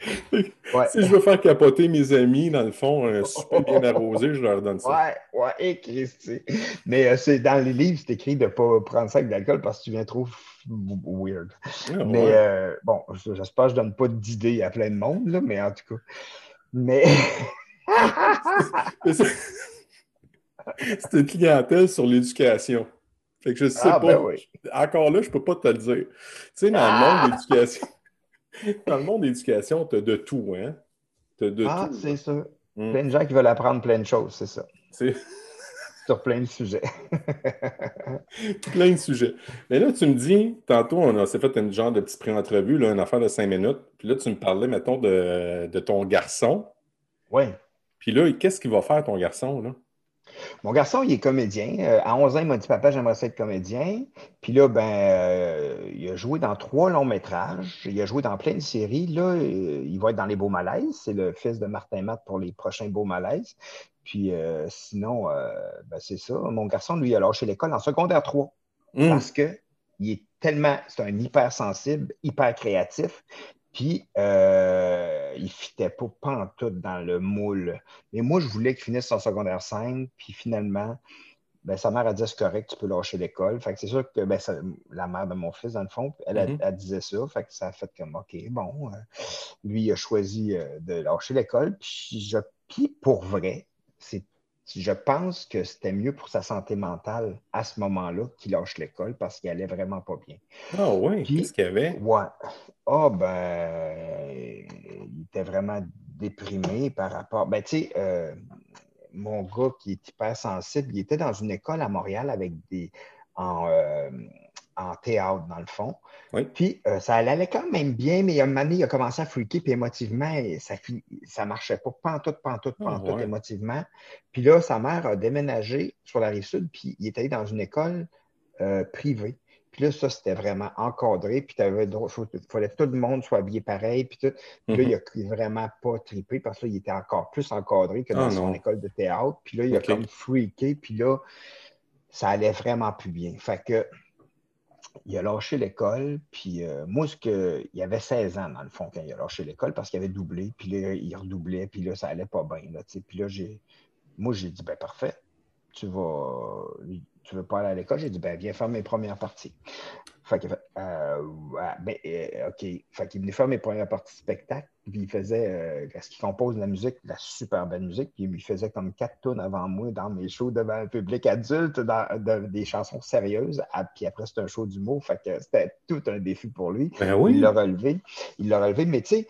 Si je veux faire capoter mes amis, dans le fond, un super bien arrosé, je leur donne ça. Ouais, ouais, et Christy. Mais euh, c'est dans les livres, c'est écrit de ne pas prendre ça avec d'alcool parce que tu viens trop weird. Ah, mais euh, bon, j'espère que je ne donne pas d'idées à plein de monde, là, mais en tout cas. Mais. c'est une clientèle sur l'éducation. Fait que je sais ah, pas. Ben Encore là, je peux pas te le dire. Tu sais, dans le monde de l'éducation. Dans le monde d'éducation, tu as de tout, hein? As de ah, c'est ça. Hmm. Plein de gens qui veulent apprendre plein de choses, c'est ça. Sur plein de sujets. plein de sujets. Mais là, tu me dis, tantôt, on s'est fait une genre de petite pré-entrevue, là, une affaire de cinq minutes. Puis là, tu me parlais, mettons, de, de ton garçon. Oui. Puis là, qu'est-ce qu'il va faire, ton garçon, là? Mon garçon, il est comédien. Euh, à 11 ans, il m'a dit Papa, j'aimerais être comédien. Puis là, ben, euh, il a joué dans trois longs métrages. Il a joué dans plein de séries. Là, euh, il va être dans Les Beaux Malaises. C'est le fils de Martin Matt pour les prochains Beaux Malaises. Puis sinon, ben, c'est ça. Mon garçon, lui, il a lâché l'école en secondaire 3 mmh. parce que il est tellement, c'est un hypersensible, hyper créatif. Puis, euh, il ne fitait pas pantoute dans le moule. Mais moi, je voulais qu'il finisse son secondaire 5. Puis finalement, ben, sa mère a dit c'est correct, tu peux lâcher l'école. Fait que c'est sûr que ben, la mère de mon fils, dans le fond, elle, mm-hmm. disait ça. Fait que ça a fait comme OK, bon. Euh, lui, il a choisi euh, de lâcher l'école. Puis, je, puis pour vrai, c'est je pense que c'était mieux pour sa santé mentale à ce moment-là qu'il lâche l'école parce qu'il allait vraiment pas bien. Ah oui, qu'est-ce qu'il y avait? Ouais. Ah ben, il était vraiment déprimé par rapport. Ben, tu sais, euh, mon gars qui est hyper sensible, il était dans une école à Montréal avec des. En, euh, en théâtre, dans le fond. Puis euh, ça allait quand même bien, mais a un moment donné, il a commencé à freaker, puis émotivement, ça ne marchait pas, pantoute, pantoute, ah, pantoute, tout émotivement. Puis là, sa mère a déménagé sur la rive sud, puis il est allé dans une école euh, privée. Puis là, ça, c'était vraiment encadré. Puis il fallait que tout le monde soit habillé pareil. Puis, tout. puis là, il a vraiment pas trippé parce qu'il était encore plus encadré que dans ah, son école de théâtre. Puis là, il a comme freaké. Puis là, ça allait vraiment plus bien. Fait que il a lâché l'école, puis euh, moi, ce que, il avait 16 ans, dans le fond, quand il a lâché l'école, parce qu'il avait doublé, puis là, il redoublait, puis là, ça allait pas bien, là, puis là, j'ai, moi, j'ai dit, ben parfait, tu vas, tu veux pas aller à l'école? J'ai dit, ben viens faire mes premières parties. Fait qu'il fait, euh, ben, euh, OK. Fait qu'il venait faire mes premières parties spectacle, puis il faisait, euh, ce qu'il compose de la musique, de la super belle musique, puis il faisait comme quatre tonnes avant moi dans mes shows devant un public adulte, dans, des chansons sérieuses, puis après, c'était un show d'humour, fait que c'était tout un défi pour lui. Ben oui. Il l'a relevé, il l'a relevé, mais tu sais,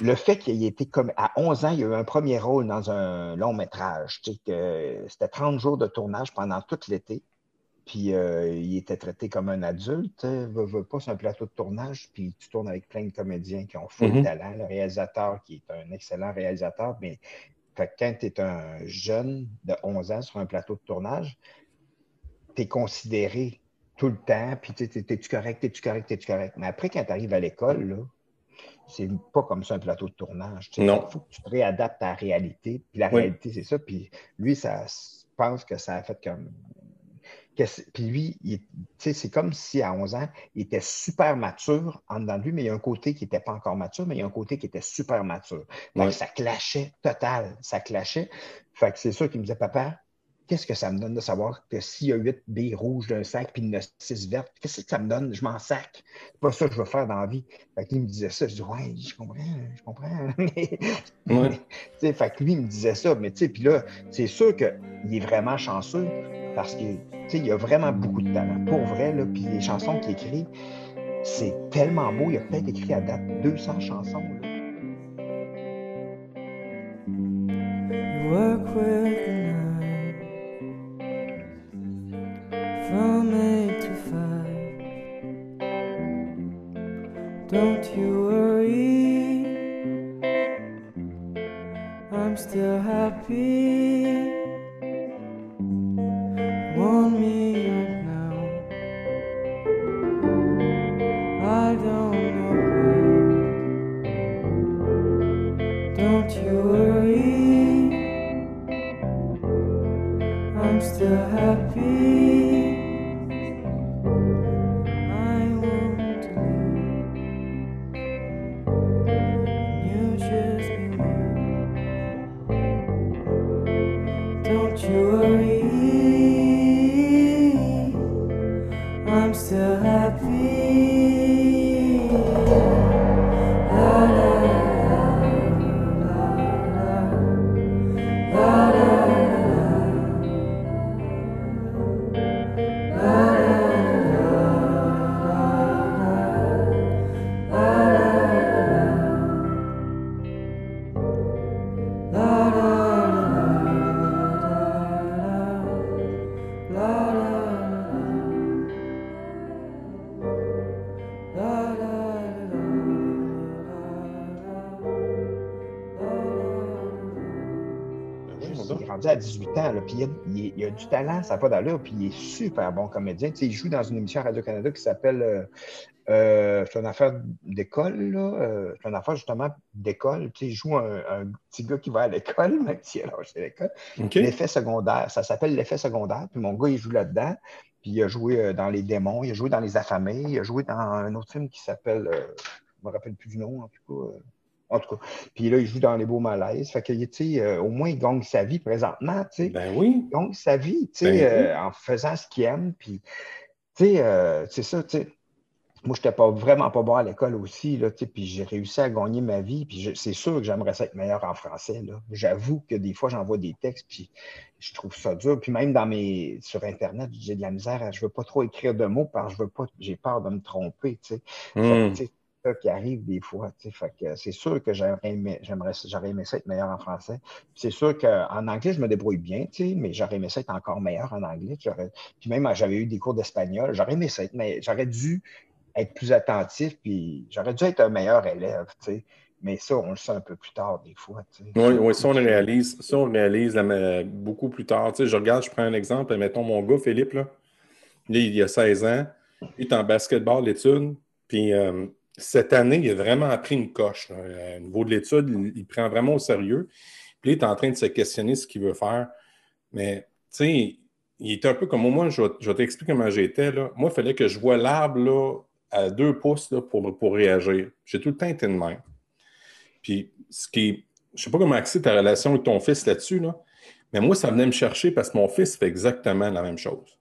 le fait qu'il ait été comme à 11 ans, il a eu un premier rôle dans un long métrage, c'était 30 jours de tournage pendant tout l'été puis euh, il était traité comme un adulte. Va pas sur un plateau de tournage, puis tu tournes avec plein de comédiens qui ont full Mhm. talent. Le réalisateur, qui est un excellent réalisateur, mais fait quand tu es un jeune de 11 ans sur un plateau de tournage, tu es considéré tout le temps, puis tu sais, t'es-tu correct, t'es-tu correct, t'es-tu correct? Mais après, quand tu arrives à l'école, là, c'est pas comme ça un plateau de tournage. Il faut que tu te réadaptes à la réalité. Puis la Oui. réalité, c'est ça. Puis lui, ça pense que ça a fait comme. Que puis lui, c'est comme si à 11 ans, il était super mature en dedans de lui, mais il y a un côté qui n'était pas encore mature, mais il y a un côté qui était super mature. Ouais. que ça clashait total. Ça clashait. Fait que c'est sûr qu'il me disait, papa, qu'est-ce que ça me donne de savoir que s'il y a 8 billes rouges d'un sac puis il y en a 6 vertes, qu'est-ce que ça me donne? Je m'en sac. C'est pas ça que je veux faire dans la vie. Fait qu'il me disait ça. Je dis, ouais, je comprends, je comprends. Mais, Ouais. fait que lui, il me disait ça. Mais tu sais, puis là, c'est sûr qu'il est vraiment chanceux parce que, tu sais, il a vraiment beaucoup de talent. Pour vrai, là, puis les chansons qu'il écrit, c'est tellement beau. Il a peut-être écrit à date 200 chansons. Don't you worry, I'm still happy. 18 ans, là, puis il a, il est- il a du talent, ça n'a pas d'allure, puis il est super bon comédien. Tu sais, il joue dans une émission à Radio-Canada qui s'appelle euh, euh, C'est une affaire d'école, là. euh, c'est une affaire justement d'école. Tu sais, il joue un, un petit gars qui va à l'école, même s'il a lâché l'école. OK. L'effet secondaire, ça s'appelle l'effet secondaire, puis mon gars, il joue là-dedans. Puis il a joué dans Les Démons, il a joué dans Les Affamés, il a joué dans un autre film qui s'appelle, je me rappelle plus du nom, en tout cas. En tout cas. Puis là, il joue dans Les Beaux Malaises. Fait que, tu sais, euh, au moins, il gagne sa vie présentement, tu sais. Ben oui. Il gagne sa vie, tu sais, Ben oui. euh, en faisant ce qu'il aime. Puis, tu sais, euh, c'est ça, tu sais. Moi, je n'étais pas, vraiment pas bon à l'école aussi, là, puis j'ai réussi à gagner ma vie. Puis c'est sûr que j'aimerais ça être meilleur en français, là. J'avoue que des fois, j'envoie des textes, puis je trouve ça dur. Puis même dans mes, sur Internet, j'ai de la misère. à- je veux pas trop écrire de mots parce que je veux pas, j'ai peur de me tromper, tu sais. Fait qui arrive des fois. c'est sûr que j'aurais aimé ça être meilleur en français. C'est sûr qu'en anglais, je me débrouille bien, mais j'aurais aimé ça être encore meilleur en anglais. Puis même, j'avais eu des cours d'espagnol. J'aurais aimé ça être mais J'aurais dû être plus attentif, puis j'aurais dû être un meilleur élève. Mais ça, on le sait un peu plus tard, des fois. Oui, oui, ça, on le réalise. Ça, on réalise beaucoup plus tard. Je regarde, je prends un exemple. Mettons mon gars, Philippe, il a 16 ans. Il est en basketball d'études. Puis euh, cette année, il a vraiment appris une coche. Euh, Au niveau de l'étude, il, prend vraiment au sérieux. Puis il est en train de se questionner ce qu'il veut faire. Mais, tu sais, il est un peu comme moi. Je je vais t'expliquer comment j'étais. là. Moi, il fallait que je vois l'arbre à deux pouces pour, pour réagir. J'ai tout le temps été de même. Puis, ce qui je sais pas comment axer ta relation avec ton fils là-dessus, là, mais moi, ça venait me chercher parce que mon fils fait exactement la même chose.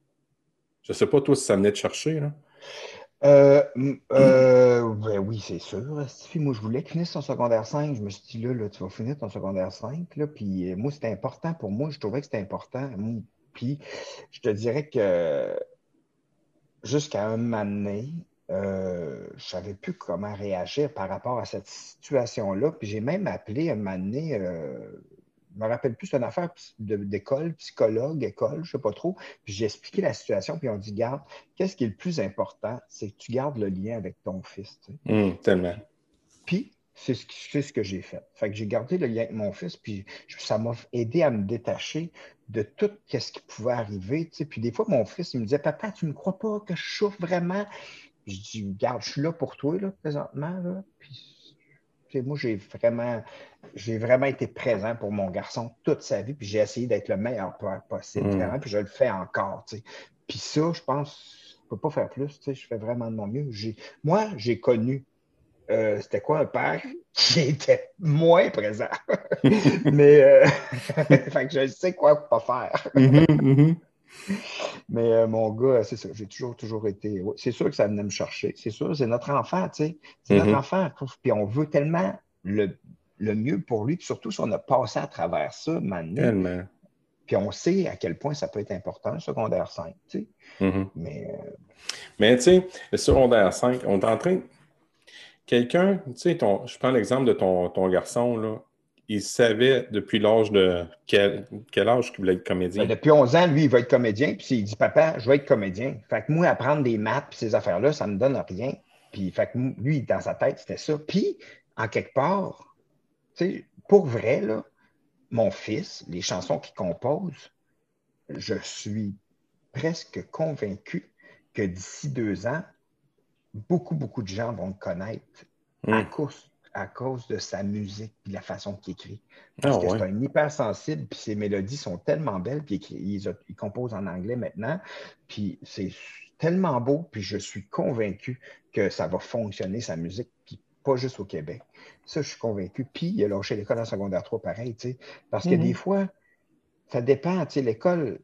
Je sais pas, toi, si ça venait te chercher, là. Euh, euh, ben oui, c'est sûr. Stifi. Moi, je voulais qu'il finisse son secondaire 5. Je me suis dit, là, là, tu vas finir ton secondaire 5. Là, puis euh, moi, c'était important pour moi. Je trouvais que c'était important. Puis, je te dirais que jusqu'à un moment donné, euh, je savais plus comment réagir par rapport à cette situation-là. Puis, j'ai même appelé un moment donné, je me rappelle plus, c'est une affaire d'école, psychologue, école, je sais pas trop. Puis j'ai expliqué la situation, puis on dit, garde, qu'est-ce qui est le plus important? C'est que tu gardes le lien avec ton fils. tu sais. Hum, tellement. Puis, c'est ce, que- c'est ce que j'ai fait. Fait que j'ai gardé le lien avec mon fils, puis ça m'a aidé à me détacher de tout ce qui pouvait arriver. tu sais. Puis des fois, mon fils, il me disait, Papa, tu ne crois pas que je souffre vraiment? Je dis, Regarde, je suis là pour toi, là, présentement. Là. Puis, moi, j'ai vraiment, j'ai vraiment été présent pour mon garçon toute sa vie, puis j'ai essayé d'être le meilleur père possible, Mm. vraiment, puis je le fais encore. Puis ça, je pense, je peux pas faire plus. Je fais vraiment de mon mieux. J'ai- Moi, j'ai connu euh, c'était quoi un père qui était moins présent. Mais euh, fait que je sais quoi pas faire. Mhm, mhm. Mais euh, mon gars, c'est ça, j'ai toujours, toujours été. ouais, c'est sûr que ça venait me chercher. C'est sûr, c'est notre enfant, tu sais. C'est notre enfant. Puis on veut tellement le, le mieux pour lui, puis surtout si on a passé à travers ça, maintenant. Tellement. Puis on sait à quel point ça peut être important, le secondaire 5, tu sais. Mhm. Mais euh, Mais tu sais, le secondaire 5, on est en train. Quelqu'un, tu sais, ton... je prends l'exemple de ton, ton garçon, là. Il savait depuis l'âge de. Quel, quel âge qu'il voulait être comédien? Ben, depuis 11 ans, lui, il va être comédien. Puis il dit, papa, je vais être comédien. Fait que moi, apprendre des maths puis ces affaires-là, ça me donne rien. Puis fait que lui, dans sa tête, c'était ça. Puis, en quelque part, tu sais, pour vrai, là, mon fils, les chansons qu'il compose, je suis presque convaincu que d'ici deux ans, beaucoup, beaucoup de gens vont le connaître à, Hmm. cause, à cause de sa musique et la façon qu'il écrit. Parce Ah, que ouais. c'est un hypersensible, puis ses mélodies sont tellement belles, puis il, il- il compose en anglais maintenant, puis c'est tellement beau, puis je suis convaincu que ça va fonctionner, sa musique, puis pas juste au Québec. Ça, je suis convaincu. Puis il a lâché l'école en secondaire 3 pareil, tu sais, parce que Mhm. des fois, ça dépend, tu sais, l'école,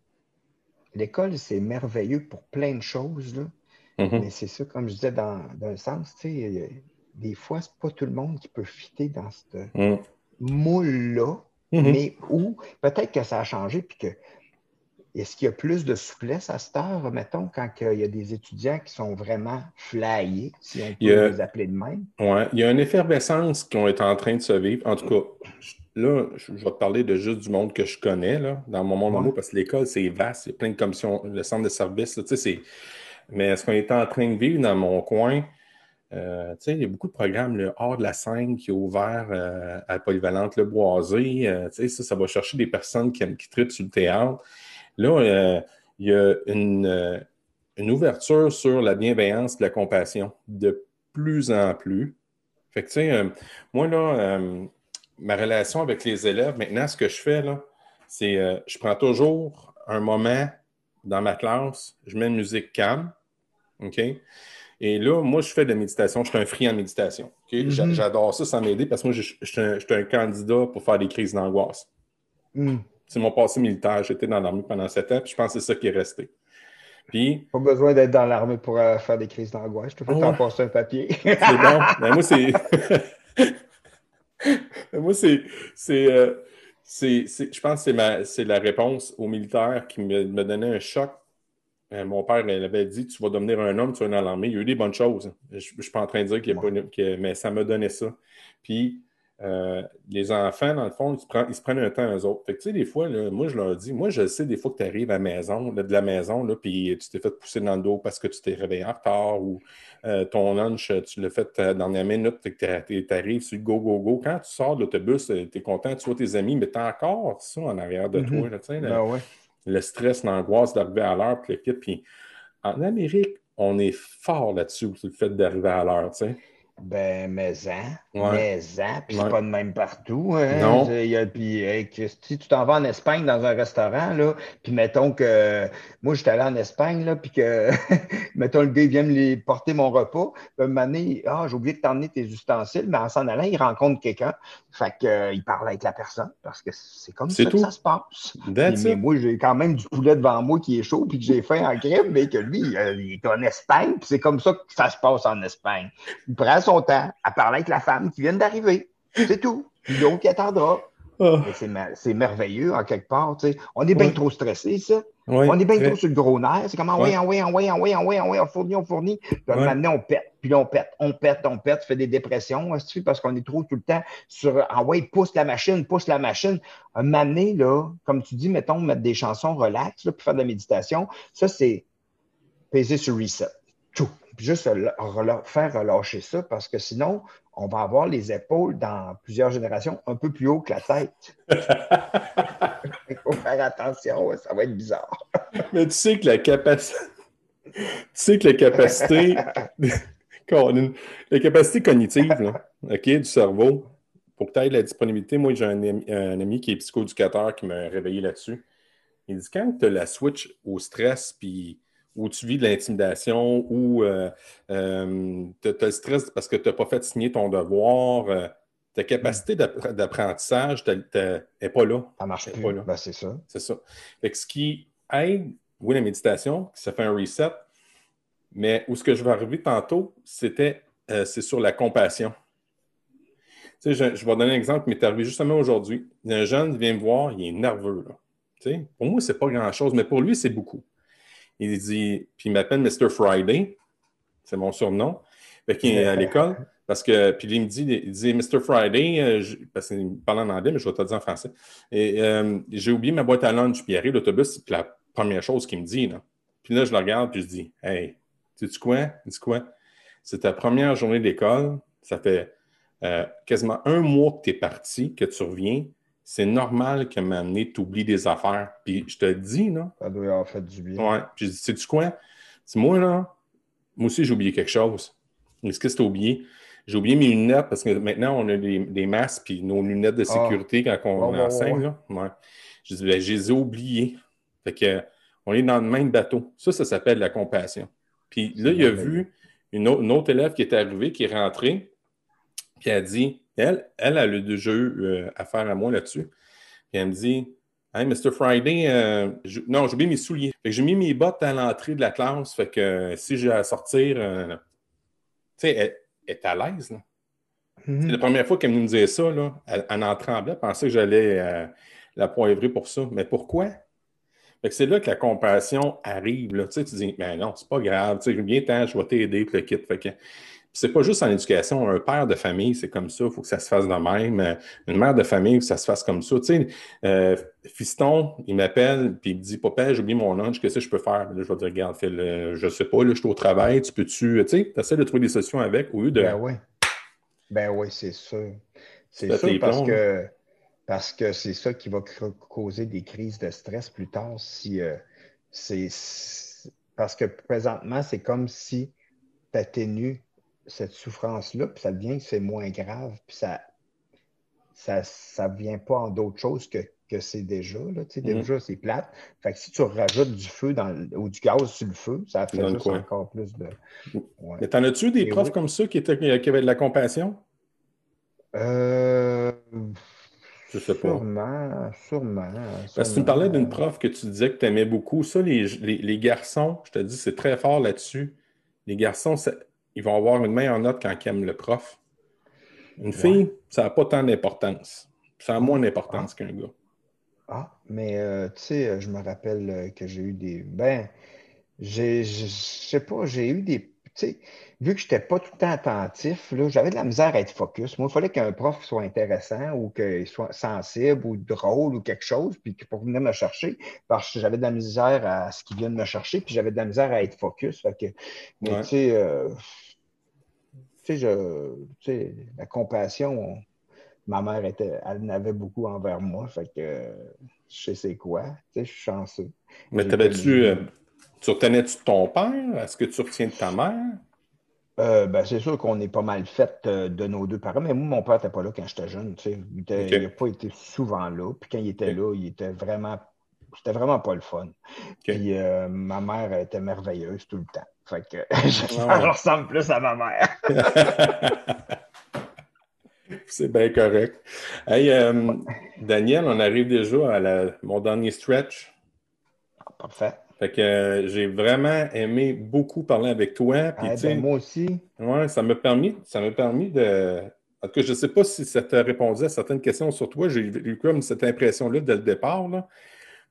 l'école, c'est merveilleux pour plein de choses, là, Mhm. mais c'est ça, comme je disais, dans, dans un sens, tu sais, des fois, c'est pas tout le monde qui peut fitter dans ce Mhm. moule-là, Mhm. mais où peut-être que ça a changé, puis que est-ce qu'il y a plus de souplesse à cette heure, mettons, quand il y a des étudiants qui sont vraiment flyés, si on peut a- les appeler de même? Ouais, il y a une effervescence qui est en train de se vivre. En tout cas, là, je vais te parler de juste du monde que je connais, là, dans mon monde Ouais. parce que l'école, c'est vaste, il y a plein de commissions, le centre de service, là, tu sais, c'est... Mais ce qu'on est en train de vivre dans mon coin, euh, il y a beaucoup de programmes, le hors de la scène qui est ouvert euh, à Polyvalente Le Boisé, euh, ça, ça va chercher des personnes qui, qui trippent sur le théâtre. Là, euh, il y a une, une ouverture sur la bienveillance et la compassion de plus en plus. Fait que, moi, là, ma relation avec les élèves, maintenant, ce que je fais, là, c'est je prends toujours un moment dans ma classe, je mets une musique calme, OK? Et là, moi, je fais de la méditation. Je suis un friand de méditation. Mhm. J'adore ça, ça m'aider parce que moi, je je suis un, je suis un candidat pour faire des crises d'angoisse. Hmm. C'est mon passé militaire. J'étais dans l'armée pendant sept ans, puis je pense que c'est ça qui est resté. Puis, Pas besoin d'être dans l'armée pour euh, faire des crises d'angoisse. Je te fais Ah t'en passer un papier. c'est bon. Ben, moi, c'est. moi, c'est. c'est, euh, c'est- je pense que c'est la réponse aux militaires qui me, me donnait un choc. Euh, mon père, il avait dit Tu vas devenir un homme, tu vas dans l'armée. Il y a eu des bonnes choses. Je ne suis pas en train de dire qu'il n'y a pas. que- mais ça me donnait ça. Puis, euh, les enfants, dans le fond, ils se, prennent, ils se prennent un temps eux autres. Fait que, tu sais, des fois, là, moi, je leur dis Moi, je sais des fois que tu arrives à la maison, là, de la maison, là, puis tu t'es fait pousser dans le dos parce que tu t'es réveillé en retard ou euh, ton lunch, tu l'as fait dans la minute, tu arrives sur le go, go, go. Quand tu sors de l'autobus, tu es content, tu vois tes amis, mais tu as encore ça en arrière de Mhm. toi. Là, tu sais, le, Ben ouais. Le stress, l'angoisse d'arriver à l'heure, puis le kit. Puis en Amérique, on est fort là-dessus, sur le fait d'arriver à l'heure. tu sais. Ben, mais en, Ouais. mais puis c'est Ouais. pas de même partout. Hein? Non. Puis, hey, Christy, tu t'en vas en Espagne dans un restaurant, là, puis mettons que moi, j'étais allé en Espagne, là, puis que, mettons, le gars, il vient me les porter mon repas, puis un ah, j'ai oublié de t'emmener tes ustensiles, mais en s'en allant, il rencontre quelqu'un, fait que, euh, il parle avec la personne, parce que c'est comme ça tout. que ça se passe. Mais moi, j'ai quand même du poulet devant moi qui est chaud, puis que j'ai faim en crème, mais que lui, euh, il est en Espagne, puis c'est comme ça que ça se passe en Espagne. Il prend son temps à parler avec la femme qui vient d'arriver. C'est tout. Puis l'autre qui attendra. Ah. C'est, mer- c'est merveilleux, en quelque part. tu. On est bien trop stressé, ça. On est bien trop sur le gros nerf. C'est comme ah oui, oui, ah oui, oui, oui, oui, on fournit, on fournit. Puis maintenant, on pète. Puis là, on pète, on pète, on pète, fait des dépressions, parce qu'on est trop tout le temps sur ah ouais, pousse la machine, pousse la machine. Donné, là, comme tu dis, mettons, mettre des chansons relax, là, puis faire de la méditation, ça, c'est peser sur reset. Tchou. Puis juste faire relâcher ça parce que sinon, on va avoir les épaules dans plusieurs générations un peu plus haut que la tête. Il faut faire attention, ça va être bizarre. Mais tu sais que la capacité. tu sais que la capacité. La capacité cognitive là, OK, du cerveau, pour que tu aies la disponibilité, moi j'ai un ami, un ami qui est psychoéducateur qui m'a réveillé là-dessus. Il dit quand tu as la switch au stress, puis où tu vis de l'intimidation, ou euh, euh, tu as, le stress parce que tu n'as pas fait signer ton devoir, euh, ta capacité d'app- d'apprentissage n'est pas là. Ça marche plus. pas là. Ben, c'est ça. C'est ça. Fait que ce qui aide, oui, la méditation, ça fait un reset, mais où ce que je vais arriver tantôt, c'était c'est sur la compassion. Tu sais, je, je vais donner un exemple qui m'est arrivé justement aujourd'hui. Un jeune qui vient me voir, il est nerveux. Là. Tu sais, pour moi, c'est pas grand-chose, mais pour lui, c'est beaucoup. Il dit, puis il m'appelle Mr. Friday, c'est mon surnom. Fait qu'il est à l'école. Parce que, puis il me dit, il dit Mr. Friday, euh, je- parce qu'il me parle en anglais, mais je vais te le dire en français. Et euh, j'ai oublié ma boîte à lunch, puis il arrive l'autobus, puis la première chose qu'il me dit, là. Puis là, je le regarde, puis je dis, Hey, sais-tu quoi? Dit quoi? C'est ta première journée d'école, ça fait euh, quasiment un mois que tu es parti, que tu reviens. C'est normal que m'amener, tu oublies des affaires. Puis je te dis, là, Ça doit avoir fait du bien. Ouais. Puis je dis, sais-tu quoi? C'est moi, là, moi aussi, j'ai oublié quelque chose. Qu'est-ce que tu oublié? J'ai oublié mes lunettes parce que maintenant, on a des, des masques puis nos lunettes de Ah. sécurité quand on ouais, enseigne. ouais. Là. Ouais. Je dis, ben, je les ai oubliés. Fait que, on est dans le même bateau. Ça, ça s'appelle la compassion. Puis là, C'est il a merveilleux. vu une autre, une autre élève qui est arrivée, qui est rentrée, puis elle a dit, elle, elle, a déjà eu euh, affaire à moi là-dessus. Puis elle me dit, Hey, Mr. Friday, euh, je- non, j'ai oublié mes souliers. J'ai mis mes bottes à l'entrée de la classe. Fait que euh, si j'ai à sortir, euh, tu sais, elle, elle est à l'aise. là. Mhm. C'est la première fois qu'elle me disait ça, là, elle, elle en tremblait, elle pensait que j'allais la poivrer pour ça. Mais pourquoi? Fait que c'est là que la compassion arrive. Là. Tu sais, tu dis, ben non, c'est pas grave, tu sais, viens, temps, je vais t'aider, puis le kit. Fait que c'est pas juste en éducation. Un père de famille, c'est comme ça, il faut que ça se fasse de même. Euh, Une mère de famille, il faut que ça se fasse comme ça. Tu sais, euh, Fiston, il m'appelle, puis il me dit, Papa, j'ai oublié mon lunch, qu'est-ce que je peux faire? Là, je vais dire, regarde, Phil, euh, je sais pas, là, je suis au travail, tu peux-tu, tu sais, tu essaies de trouver des solutions avec, au lieu de. Ben oui. Ben oui, c'est sûr. C'est sûr parce plombs, que parce que c'est ça qui va causer des crises de stress plus tard si euh, c'est- parce que présentement, c'est comme si tu atténues cette souffrance-là, puis ça devient que c'est moins grave, puis ça ça ça vient pas en d'autre chose que, que c'est déjà. Là, tu sais, Mhm. Déjà, c'est plate. Fait que si tu rajoutes du feu dans, ou du gaz sur le feu, ça fait juste encore plus de. Ouais. Mais t'en as-tu des Et profs oui. comme ça qui, étaient, qui avaient de la compassion? Euh, Je sais pas. Sûrement, sûrement. Parce que tu me parlais d'une prof que tu disais que tu aimais beaucoup. Ça, les, les- les garçons, je te dis, c'est très fort là-dessus. Les garçons, ça- ils vont avoir une meilleure note quand ils aiment le prof. Une fille, ça n'a pas tant d'importance. Ça a moins d'importance qu'un gars. Ah, mais euh, tu sais, euh, je me rappelle euh, que j'ai eu des. Ben, je sais pas, j'ai eu des. Tu sais, vu que je n'étais pas tout le temps attentif, j'avais de la misère à être focus. Moi, il fallait qu'un prof soit intéressant ou qu'il soit sensible ou drôle ou quelque chose, puis pour venir me chercher, parce que j'avais de la misère à ce qu'il vienne me chercher, puis j'avais de la misère à être focus. Fait que, mais Ouais. tu sais, euh, tu sais, je, tu sais, la compassion, on- ma mère était, elle en avait beaucoup envers moi, fait que euh, je sais c'est quoi, tu sais, je suis chanceux. Mais t'avais-tu. Tu retenais-tu de ton père? Est-ce que tu retiens de ta mère? Euh, ben, c'est sûr qu'on est pas mal fait euh, de nos deux parents, mais moi, mon père n'était pas là quand j'étais jeune, tu sais. Il n'a pas été souvent là, puis quand il était là, il était vraiment, c'était vraiment pas le fun. Puis euh, ma mère était merveilleuse tout le temps. Fait que je Ah ouais. ressemble plus à ma mère. C'est bien correct. Hey, euh, Daniel, on arrive déjà à la- mon dernier stretch. Parfait. Fait que euh, j'ai vraiment aimé beaucoup parler avec toi. Eh ben, moi aussi. ouais, ça m'a permis, ça m'a permis de. En tout cas, je ne sais pas si ça t'a répondu à certaines questions sur toi. J'ai eu comme cette impression-là dès le départ. Là.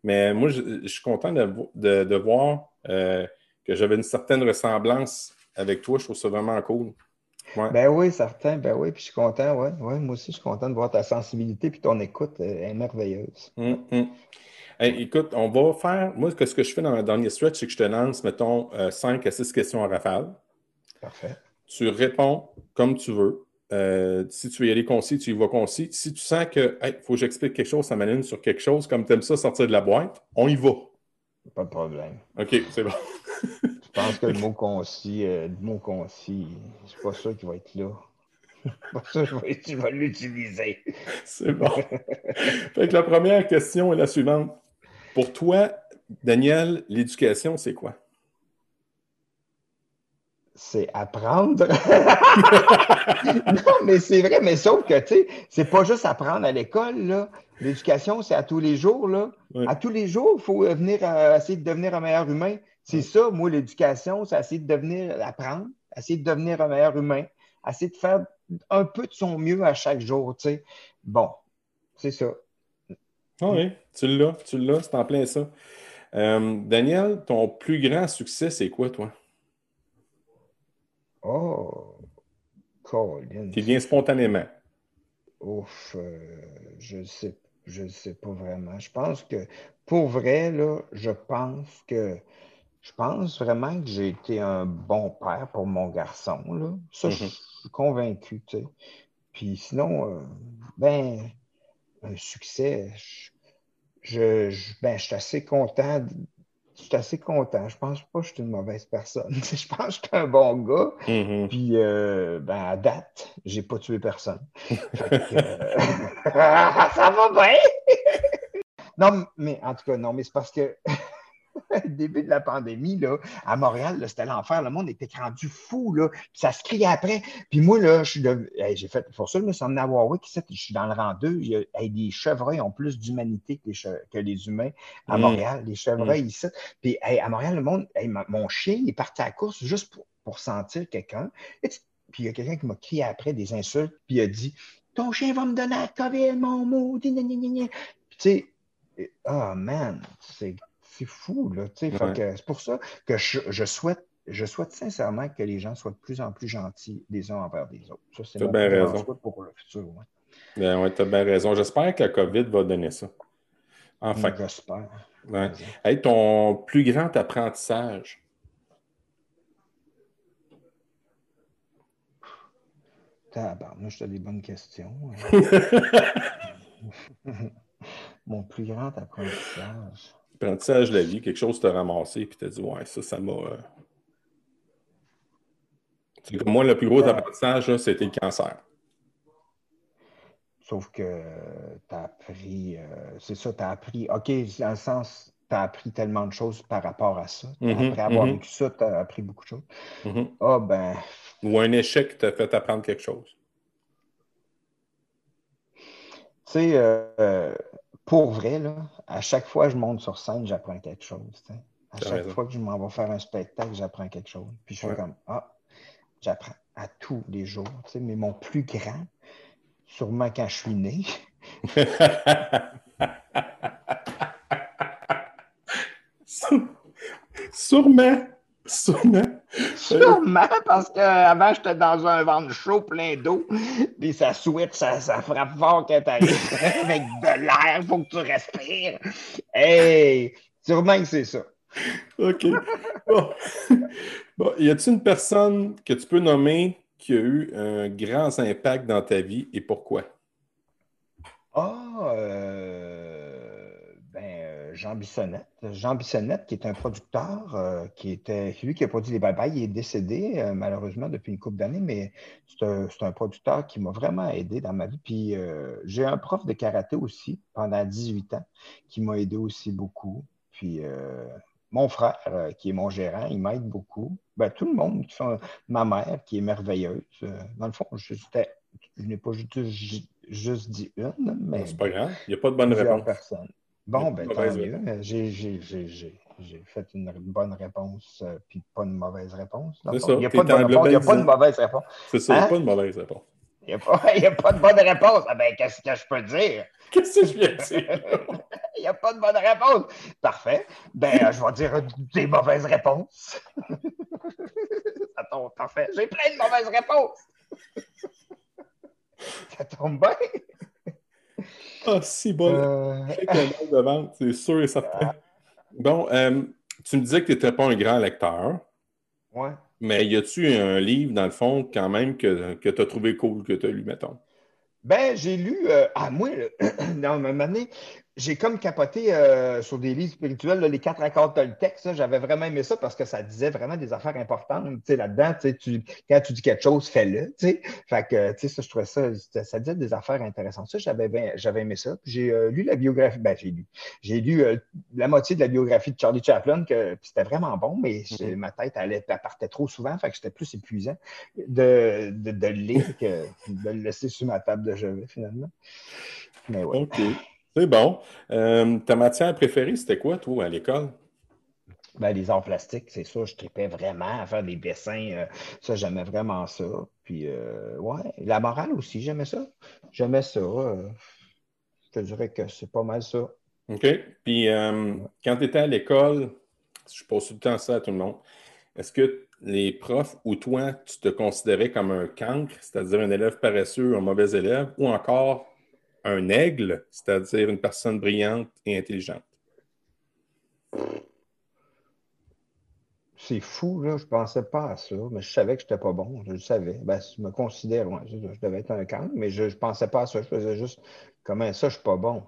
Mais moi, je, je suis content de, vo- de- de voir euh, que j'avais une certaine ressemblance avec toi. Je trouve ça vraiment cool. Ouais. Ben oui, certain, ben oui, puis je suis content, ouais, ouais, moi aussi, je suis content de voir ta sensibilité puis ton écoute euh, est merveilleuse. Hum, hum. Hey, écoute, on va faire. Moi, ce que je fais dans le dernier stretch, c'est que je te lance, mettons, 5 à 6 questions en rafale. Parfait. Tu réponds comme tu veux. Euh, si tu veux y aller concis, tu y vas concis. Si tu sens que, il faut que j'explique quelque chose, ça m'aligne sur quelque chose, comme tu aimes ça sortir de la boîte, on y va. Pas de problème. OK, c'est bon. Je pense que le mot concis, euh, le mot concis, je suis pas sûr qu'il va être là. Pas sûr que je vais l'utiliser. C'est bon. fait que la première question est la suivante. Pour toi, Daniel, l'éducation, c'est quoi? C'est apprendre. non, mais c'est vrai, mais sauf que, tu sais, c'est pas juste apprendre à l'école, là. L'éducation, c'est à tous les jours, là. Ouais. À tous les jours, il faut venir euh, essayer de devenir un meilleur humain. C'est Ouais. ça, moi, l'éducation, c'est essayer de devenir, apprendre, essayer de devenir un meilleur humain, essayer de faire un peu de son mieux à chaque jour, tu sais. Bon, c'est ça. Ah oui, tu l'as, tu l'as, c'est en plein ça. Euh, Daniel, ton plus grand succès, c'est quoi, toi? Oh, Colin. Qui vient spontanément. Ouf, euh, je sais, je sais pas vraiment. Je pense que, pour vrai, là, je pense que, je pense vraiment que j'ai été un bon père pour mon garçon, là. Ça, je Mhm. suis convaincu, tu sais. Puis sinon, euh, ben, un succès, je, je, ben, je suis assez content. Je suis assez content. Je pense pas que je suis une mauvaise personne. Je pense que je suis un bon gars. Mhm. Puis, euh, ben, à date, j'ai pas tué personne. Que, euh, ça va bien! non, mais en tout cas, non, mais c'est parce que début de la pandémie, là, à Montréal, là, c'était l'enfer. Le monde était rendu fou, là. Puis ça se criait après. Puis moi, là, je suis de... hey, j'ai fait pour ça, je me suis emmené à Warwick, je suis dans le rang 2. Il y a, hey, les chevreuils ont plus d'humanité que les, che- que les humains à Mm. Montréal. Les chevreuils ici. Puis hey, à Montréal, le monde, ma- mon chien, il est parti à la course juste pour, pour sentir quelqu'un. Et Puis il y a quelqu'un qui m'a crié après des insultes, puis il a dit Ton chien va me donner la COVID, mon maudit. tu sais, ah man, c'est c'est fou, là. tu Ouais. C'est pour ça que je, je souhaite. Je souhaite sincèrement que les gens soient de plus en plus gentils les uns envers les autres. Ça, c'est mon raison. pour le futur. ouais. Ben ouais, t'as bien raison. J'espère que la COVID va donner ça. Enfin. J'espère. Ouais. Hey, ton plus grand apprentissage. Tabarnouche, t'as des bonnes questions. Mon plus grand apprentissage. Apprentissage de la vie, quelque chose t'a ramassé, puis t'as dit, ouais, ça, ça m'a. euh, C'est comme moi, le plus gros apprentissage, c'était le cancer. Sauf que tu as appris, euh, c'est ça, tu as appris, OK, dans le sens, tu as appris tellement de choses par rapport à ça. Mhm, Après avoir mhm. vécu ça, tu as appris beaucoup de choses. Mhm. Ah, ben, Ou un échec t'a fait apprendre quelque chose. tu sais, euh, euh, pour vrai, là, à chaque fois que je monte sur scène, j'apprends quelque chose. À chaque raison. fois que je m'en vais faire un spectacle, j'apprends quelque chose. Puis je Ouais. comme, ah, j'apprends à tous les jours. Mais mon plus grand, sûrement quand je suis né, Sûrement. Sûrement. Sûrement, parce qu'avant, j'étais dans un ventre chaud plein d'eau, puis ça switch, ça, ça frappe fort quand t'arrives avec de l'air, faut que tu respires. Hey, sûrement que c'est ça. OK. Bon. Bon, y a-t-il une personne que tu peux nommer qui a eu un grand impact dans ta vie et pourquoi? Ah, euh, Jean Bissonnette. Jean Bissonnette, qui est un producteur, euh, qui était, lui qui a produit les Bye Bye, il est décédé euh, malheureusement depuis une couple d'années, mais c'est un, producteur qui m'a vraiment aidé dans ma vie. Puis euh, j'ai un prof de karaté aussi pendant 18 ans qui m'a aidé aussi beaucoup. Puis mon frère, qui est mon gérant, il m'aide beaucoup. Ben, tout le monde, ma mère, qui est merveilleuse. Dans le fond, je, n'ai pas juste, juste dit une, mais C'est pas grave. Il n'y a pas de bonne réponse. personnes. Bon, ben tant mieux. J'ai, fait une bonne réponse, euh, puis pas une mauvaise réponse. C'est ça, Il n'y a, pas de réponse, y a pas de mauvaise réponse. C'est ça, il n'y a Hein? pas de mauvaise réponse. Il n'y a, pas- a de bonne réponse. Ah ben, qu'est-ce que je peux dire? Qu'est-ce que je viens de dire? Il n'y a pas de bonne réponse. Parfait. Ben, euh, je vais dire des mauvaises réponses. Ça tombe parfait. J'ai plein de mauvaises réponses. Ça tombe bien. Ah, si bon. Euh, de vente, c'est sûr et certain. Bon, euh, tu me disais que tu n'étais pas un grand lecteur, ouais. mais y a-tu un livre, dans le fond, quand même, que, que tu as trouvé cool, que tu as lu, mettons? Ben, j'ai lu, euh, ah, moi, là, dans ma année, j'ai comme capoté euh, sur des livres spirituels, là, les quatre accords Toltec, j'avais vraiment aimé ça parce que ça disait vraiment des affaires importantes, là-dedans, tu quand tu dis quelque chose, fais-le. Fait que, ça, je trouvais ça, ça disait des affaires intéressantes. Ça, j'avais j'avais aimé ça. J'ai euh, lu la biographie, ben, j'ai lu, j'ai lu euh, la moitié de la biographie de Charlie Chaplin, que c'était vraiment bon, mais j'ai- ma tête, elle partait trop souvent, fait que c'était plus épuisant de, de, de le lire que de le laisser sur ma table de chevet, finalement. Mais ouais. C'est bon. Euh, ta matière préférée, c'était quoi, toi, à l'école? Ben, les arts plastiques, c'est ça, je tripais vraiment à faire des dessins. euh, ça, j'aimais vraiment ça. Puis, euh, ouais, la morale aussi, j'aimais ça. J'aimais ça. je te dirais que c'est pas mal ça. OK. Puis, quand tu étais à l'école, je pose tout le temps ça à tout le monde, est-ce que les profs ou toi, tu te considérais comme un cancre, c'est-à-dire un élève paresseux, un mauvais élève, ou encore un aigle, c'est-à-dire une personne brillante et intelligente? C'est fou, là. Je pensais pas à ça, mais je savais que j'étais pas bon. Je le savais. Ben, je me considère, ouais, je, je devais être un camp, mais je, je pensais pas à ça. Je faisais juste, comment ça, je suis pas bon?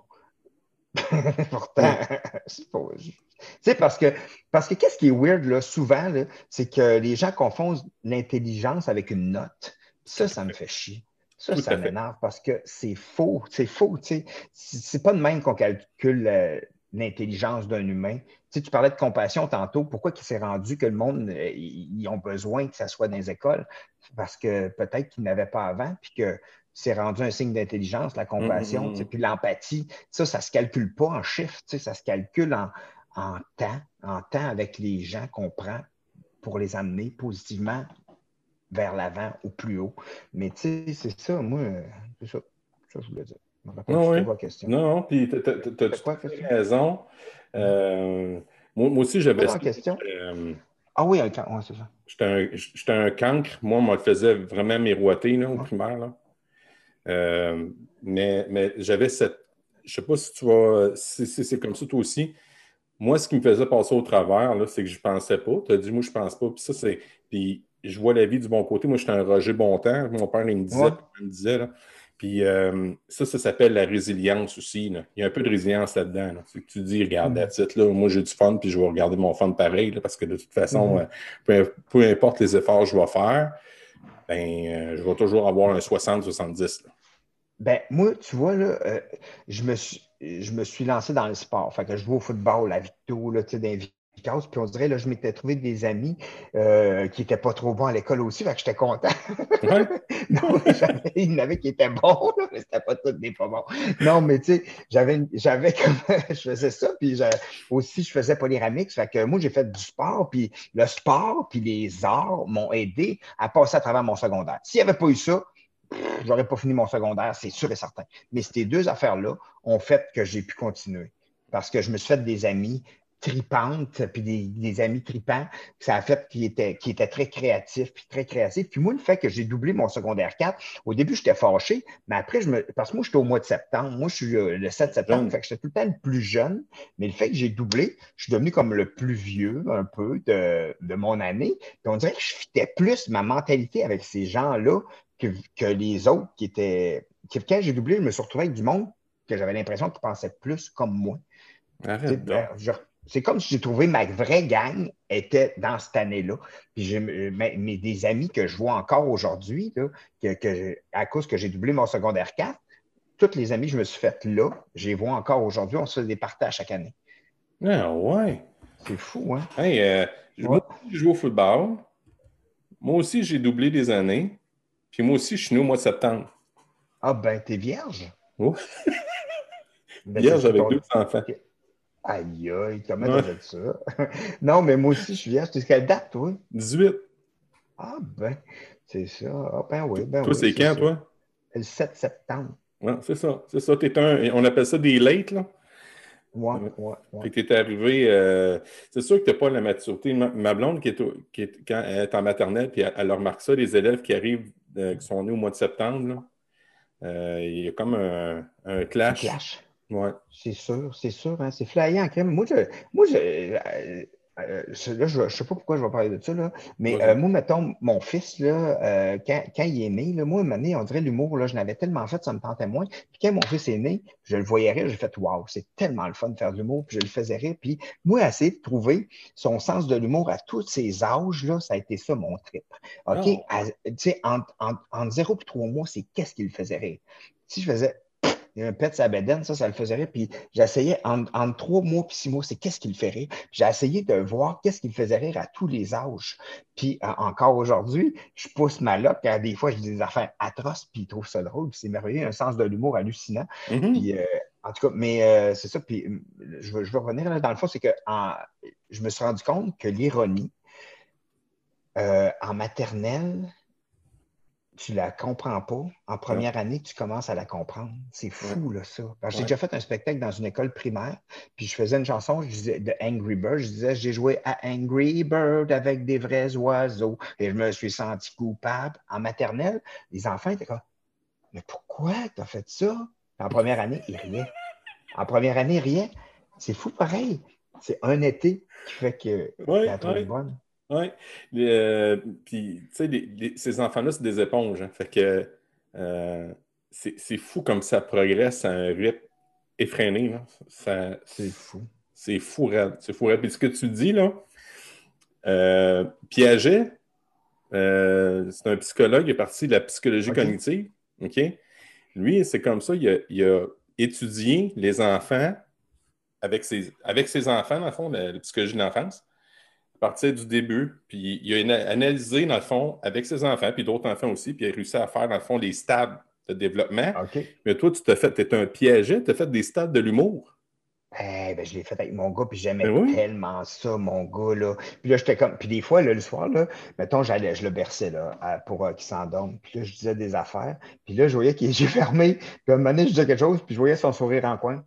Pourtant, c'est pas. je- Tu sais, parce que, parce que qu'est-ce qui est weird, là, souvent, là, c'est que les gens confondent l'intelligence avec une note. Ça, ça me fait chier. Ça, Tout ça m'énerve parce que c'est faux. C'est faux, tu sais. C'est pas de même qu'on calcule euh, l'intelligence d'un humain. Tu sais, tu parlais de compassion tantôt. Pourquoi il s'est rendu que le monde, euh, ils ont besoin que ça soit dans les écoles? Parce que peut-être qu'ils n'avaient pas avant, puis que c'est rendu un signe d'intelligence, la compassion, Mhm. tu sais, puis l'empathie. Ça, ça se calcule pas en chiffres, tu sais, ça se calcule en, en temps, en temps avec les gens qu'on prend pour les amener positivement vers l'avant ou plus haut. Mais tu sais, c'est ça, moi, c'est ça. Ça, je voulais dire. Plus oui. question. Non, non, puis t'as question? raison. Euh, moi, moi aussi, j'avais question? Euh, Ah oui, un ouais, c'est ça. J'étais un, un cancre. Moi, on me le faisait vraiment miroiter là, au primaire. Là. Euh, mais mais j'avais cette. Je sais pas si tu vas. Si, si c'est comme ça toi aussi. Moi, ce qui me faisait passer au travers, là, c'est que je pensais pas. Tu as dit, moi, je pense pas. Puis ça, c'est. Puis je vois la vie du bon côté. Moi, j'étais un Roger Bontemps. Mon père, il me disait, Ouais. il me disait là. Puis euh, ça, ça s'appelle la résilience aussi. là. Il y a un peu de résilience là-dedans. là. C'est que tu dis, regarde, Mm. it, là, moi j'ai du fun, puis je vais regarder mon fun pareil, là, parce que de toute façon, Mhm. euh, peu, peu importe les efforts que je vais faire, ben, euh, je vais toujours avoir un 60-70. là. Ben, moi, tu vois, là, euh, je me suis, je me suis lancé dans le sport. Fait que je joue au football à Victo, là, tu sais, Puis on dirait, là, je m'étais trouvé des amis euh, qui n'étaient pas trop bons à l'école aussi. Fait que j'étais content. Ouais. non, mais il y en avait qui étaient bons, là, mais c'était pas tous des pas bons. Non, mais tu sais, j'avais, j'avais comme, je faisais ça, puis aussi, je faisais polyramix. Fait que moi, j'ai fait du sport, puis le sport, puis les arts m'ont aidé à passer à travers mon secondaire. S'il n'y avait pas eu ça, j'aurais pas fini mon secondaire, c'est sûr et certain. Mais ces deux affaires-là ont fait que j'ai pu continuer. Parce que je me suis fait des amis tripantes, puis des, des amis tripants. Ça a fait qu'ils étaient très créatifs, puis très créatifs. Puis moi, le fait que j'ai doublé mon secondaire 4, au début, j'étais fâché, mais après, je me. Parce que moi, j'étais au mois de septembre. Moi, je suis euh, le 7 septembre, fait que j'étais tout le temps le plus jeune. Mais le fait que j'ai doublé, je suis devenu comme le plus vieux, un peu, de, de mon année. Puis on dirait que je fitais plus ma mentalité avec ces gens-là que, que les autres qui étaient. quand j'ai doublé, je me suis retrouvé avec du monde que j'avais l'impression qu'ils pensaient plus comme moi. Arrête donc. je- C'est comme si j'ai trouvé ma vraie gang était dans cette année-là. Puis j'ai mais, mais des amis que je vois encore aujourd'hui, que, que- à cause que j'ai doublé mon secondaire 4, tous les amis que je me suis fait là, je les vois encore aujourd'hui. On se fait des partages chaque année. Ah ouais. C'est fou, hein? Hey, euh, Ouais. je joue au football. Moi aussi, j'ai doublé des années. Puis moi aussi, je suis né au mois de septembre. Ah ben, t'es vierge? Oh. Ben, j'avais ton- deux enfants. Aïe, aïe, comment Ouais. t'as fait ça? non, mais moi aussi, je suis vierge. C'est quelle date, toi? 18. Ah ben, c'est ça. Ah ben oui, ben Toi, oui, c'est quand, ça. toi? le 7 septembre. Ouais, c'est ça. C'est ça. T'es un, on appelle ça des late, là. Ouais, ouais, ouais. Que t'es arrivé. euh, c'est sûr que t'as pas la maturité. Ma, ma blonde, qui est, au- qui est- quand elle est en maternelle, puis elle, elle remarque ça, les élèves qui arrivent, euh, qui sont nés au mois de septembre, là, euh, il y a comme un, un clash. Clash. Ouais. C'est sûr, c'est sûr, hein, c'est flyant quand même. Moi, je, moi, je, euh, là, je, ne sais pas pourquoi je vais parler de ça, là, mais euh, moi, mettons, mon fils, là, euh, quand, quand il est né, là, moi, à un moment donné, on dirait l'humour, là, je n'avais tellement fait, ça me tentait moins. Puis quand mon fils est né, je le voyais rire, j'ai fait Waouh, c'est tellement le fun de faire de l'humour, puis je le faisais rire. Puis moi, essayer de trouver son sens de l'humour à tous ces âges, là, ça a été ça mon trip. OK? Oh. À- Tu sais, entre, entre, entre 0 et 3 mois, c'est qu'est-ce qui le faisait rire? Si je faisais il y a un pet sa bedaine, ça, ça le faisait rire. Puis j'essayais entre, entre trois mois et six mois, c'est qu'est-ce qui le fait rire? Puis J'ai essayé de voir qu'est-ce qui le faisait rire à tous les âges. Puis euh, encore aujourd'hui, je pousse ma loque, car des fois, je dis des affaires atroces, puis il trouve ça drôle. Puis c'est merveilleux, un sens de l'humour hallucinant. Mhm. Puis, euh, en tout cas, mais euh, c'est ça. Puis euh, je veux, je veux revenir là, dans le fond, c'est que en- je me suis rendu compte que l'ironie, en maternelle, tu la comprends pas. En première année, tu commences à la comprendre. C'est fou, là, ça. J'ai déjà fait un spectacle dans une école primaire, puis je faisais une chanson, je disais de Angry Bird. Je disais, j'ai joué à Angry Bird avec des vrais oiseaux. Et je me suis senti coupable. En maternelle, les enfants étaient comme, mais pourquoi tu as fait ça? En première année, ils riaient. En première année, riaient. C'est fou pareil. C'est un été qui fait que la bonne. Oui. puis, tu sais, les- les- ces enfants-là, c'est des éponges. hein. Fait que euh, c'est c'est fou comme ça progresse à un rythme effréné. là. Ça, C'est fou. c'est fou, raide. C'est fou, raide. Puis ce que tu dis, là, euh, Piaget, euh, c'est un psychologue, il est parti de la psychologie Ok. cognitive. OK? Lui, c'est comme ça, il a, il a étudié les enfants avec ses, avec ses enfants, dans le fond, la, la psychologie de l'enfance, à partir du début. Puis il a ana- analysé, dans le fond, avec ses enfants, puis d'autres enfants aussi, puis il a réussi à faire, dans le fond, les stades de développement. OK. Mais toi, tu t'as fait, t'es un Piaget, tu as fait des stades de l'humour. Eh ben, je l'ai fait avec mon gars, puis j'aimais Ben oui. tellement ça, mon gars, là. Puis là, j'étais comme... Puis des fois, là, le soir, là, mettons, j'allais, je le berçais, là, à- pour euh, qu'il s'endorme. Puis là, je disais des affaires. Puis là, je voyais qu'il yeux fermés. Puis à un moment donné, je disais quelque chose, puis je voyais son sourire en coin.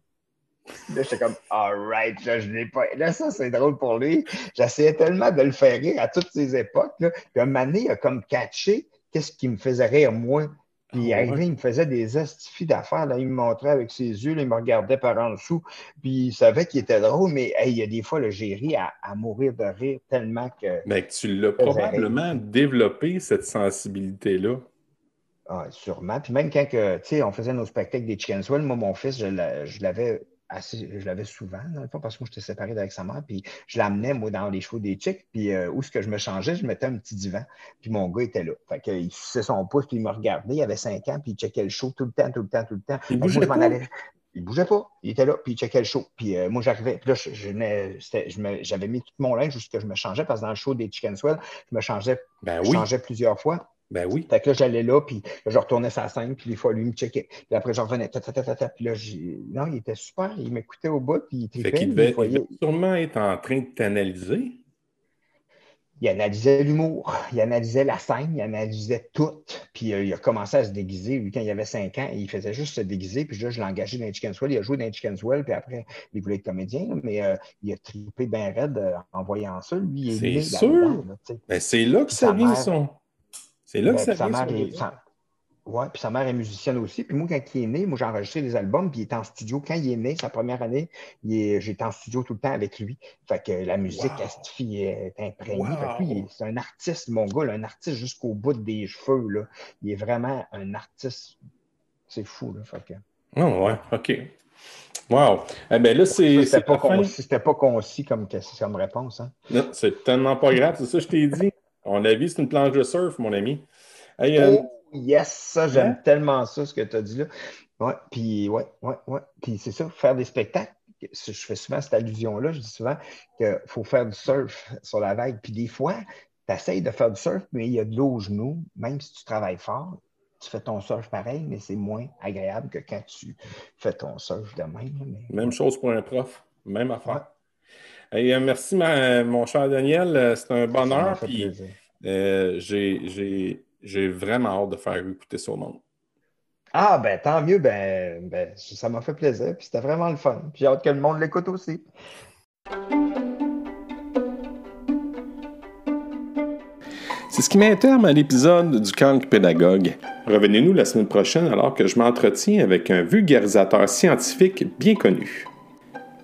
Là, j'étais comme, all right, là, je l'ai pas. Là, ça, c'est drôle pour lui. J'essayais tellement de le faire rire à toutes ces époques, là. Puis à un moment donné, il a comme catché qu'est-ce qui me faisait rire, moi. Puis il Ah, arrivait, ouais. il me faisait des astifies d'affaires. Là, il me montrait avec ses yeux, là, il me regardait par en dessous. Puis il savait qu'il était drôle, mais hey, il y a des fois, j'ai ri à, à mourir de rire tellement que. Mais que tu l'as probablement développé, cette sensibilité-là. Ah, sûrement. Puis même quand que, tu sais, on faisait nos spectacles des Chickenswell, moi, mon fils, je l'avais assez, je l'avais souvent, dans le fond, parce que moi, j'étais séparé avec sa mère, puis je l'amenais, moi, dans les chevaux des chicks, puis euh, où est-ce que je me changeais, je mettais un petit divan, puis mon gars était là. Fait qu'il suçait son pouce, puis il me regardait, il avait cinq ans, puis il checkait le show tout le temps, tout le temps, tout le temps. Il moi, bougeait pas? allais. Il bougeait pas. Il était là, puis il checkait le show. Puis euh, moi, j'arrivais. Puis là, je, j'avais mis tout mon linge jusqu'à ce que je me changeais, parce que dans le show des Chickenswell, je me changeais, Ben je changeais plusieurs fois. Ben oui. Fait que là, j'allais là, puis là, je retournais sa scène, puis des fois, lui, il me checkait. Puis après, je revenais, ta, ta, ta, ta, puis là, j'ai- non, il était super, il m'écoutait au bout, puis il Fait qu'il puis devait, il devait sûrement être en train de t'analyser. il analysait l'humour, il analysait la scène, il analysait tout, puis euh, il a commencé à se déguiser, lui, quand il avait 5 ans, il faisait juste se déguiser, puis là, je l'ai engagé dans les Chickenswell, il a joué dans les Chickenswell, puis après, il voulait être comédien, mais euh, il a trippé bien raide euh, en voyant ça, lui, il est C'est né sûr. là. Ben, c'est là que Puis ça sa vient, son. C'est là que ça sa mère est- désir. sa- Ouais, puis sa mère est musicienne aussi. Puis moi, quand il est né, moi, j'ai enregistré des albums, puis il était en studio. Quand il est né, sa première année, est- j'étais en studio tout le temps avec lui. Fait que la musique, Wow. Asti, est imprégnée. Wow. Fait que lui, il est- c'est un artiste, mon gars, là, un artiste jusqu'au bout des cheveux. Là. Il est vraiment un artiste. C'est fou, là. Fait que... Ah ouais, OK. Wow. Eh ben là, c'est C'était c'est pas, la fin. concis, c'était pas concis comme, comme réponse. Hein? Non, c'est tellement pas grave, c'est ça que je t'ai dit. On a vu, c'est une planche de surf, mon ami. Hey, euh, Oh, yes, ça, j'aime Hein? tellement ça, ce que tu as dit là. Ouais, puis, ouais, ouais, ouais. Puis, c'est ça, faire des spectacles. Je fais souvent cette allusion-là. Je dis souvent qu'il faut faire du surf sur la vague. Puis, des fois, tu essayes de faire du surf, mais il y a de l'eau aux genoux. Même si tu travailles fort, tu fais ton surf pareil, mais c'est moins agréable que quand tu fais ton surf de même. mais- Même chose pour un prof. Même affaire. Hey, euh, merci, ma- mon cher Daniel. Euh, C'est un bonheur. Puis, euh, j'ai- vraiment hâte de faire écouter ça au monde. Ah, ben tant mieux, ben, ben ça m'a fait plaisir, puis c'était vraiment le fun. Puis j'ai hâte que le monde l'écoute aussi. C'est ce qui met un terme à l'épisode du camp pédagogue. Revenez-nous la semaine prochaine alors que je m'entretiens avec un vulgarisateur scientifique bien connu.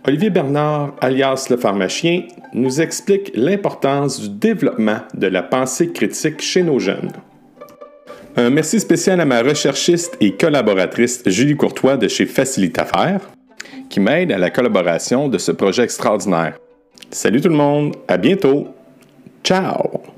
Olivier Bernard, alias le pharmacien, nous explique l'importance du développement de la pensée critique chez nos jeunes. Un merci spécial à ma recherchiste et collaboratrice Julie Courtois de chez Facilite Affaires, qui m'aide à la collaboration de ce projet extraordinaire. Salut tout le monde, à bientôt. Ciao!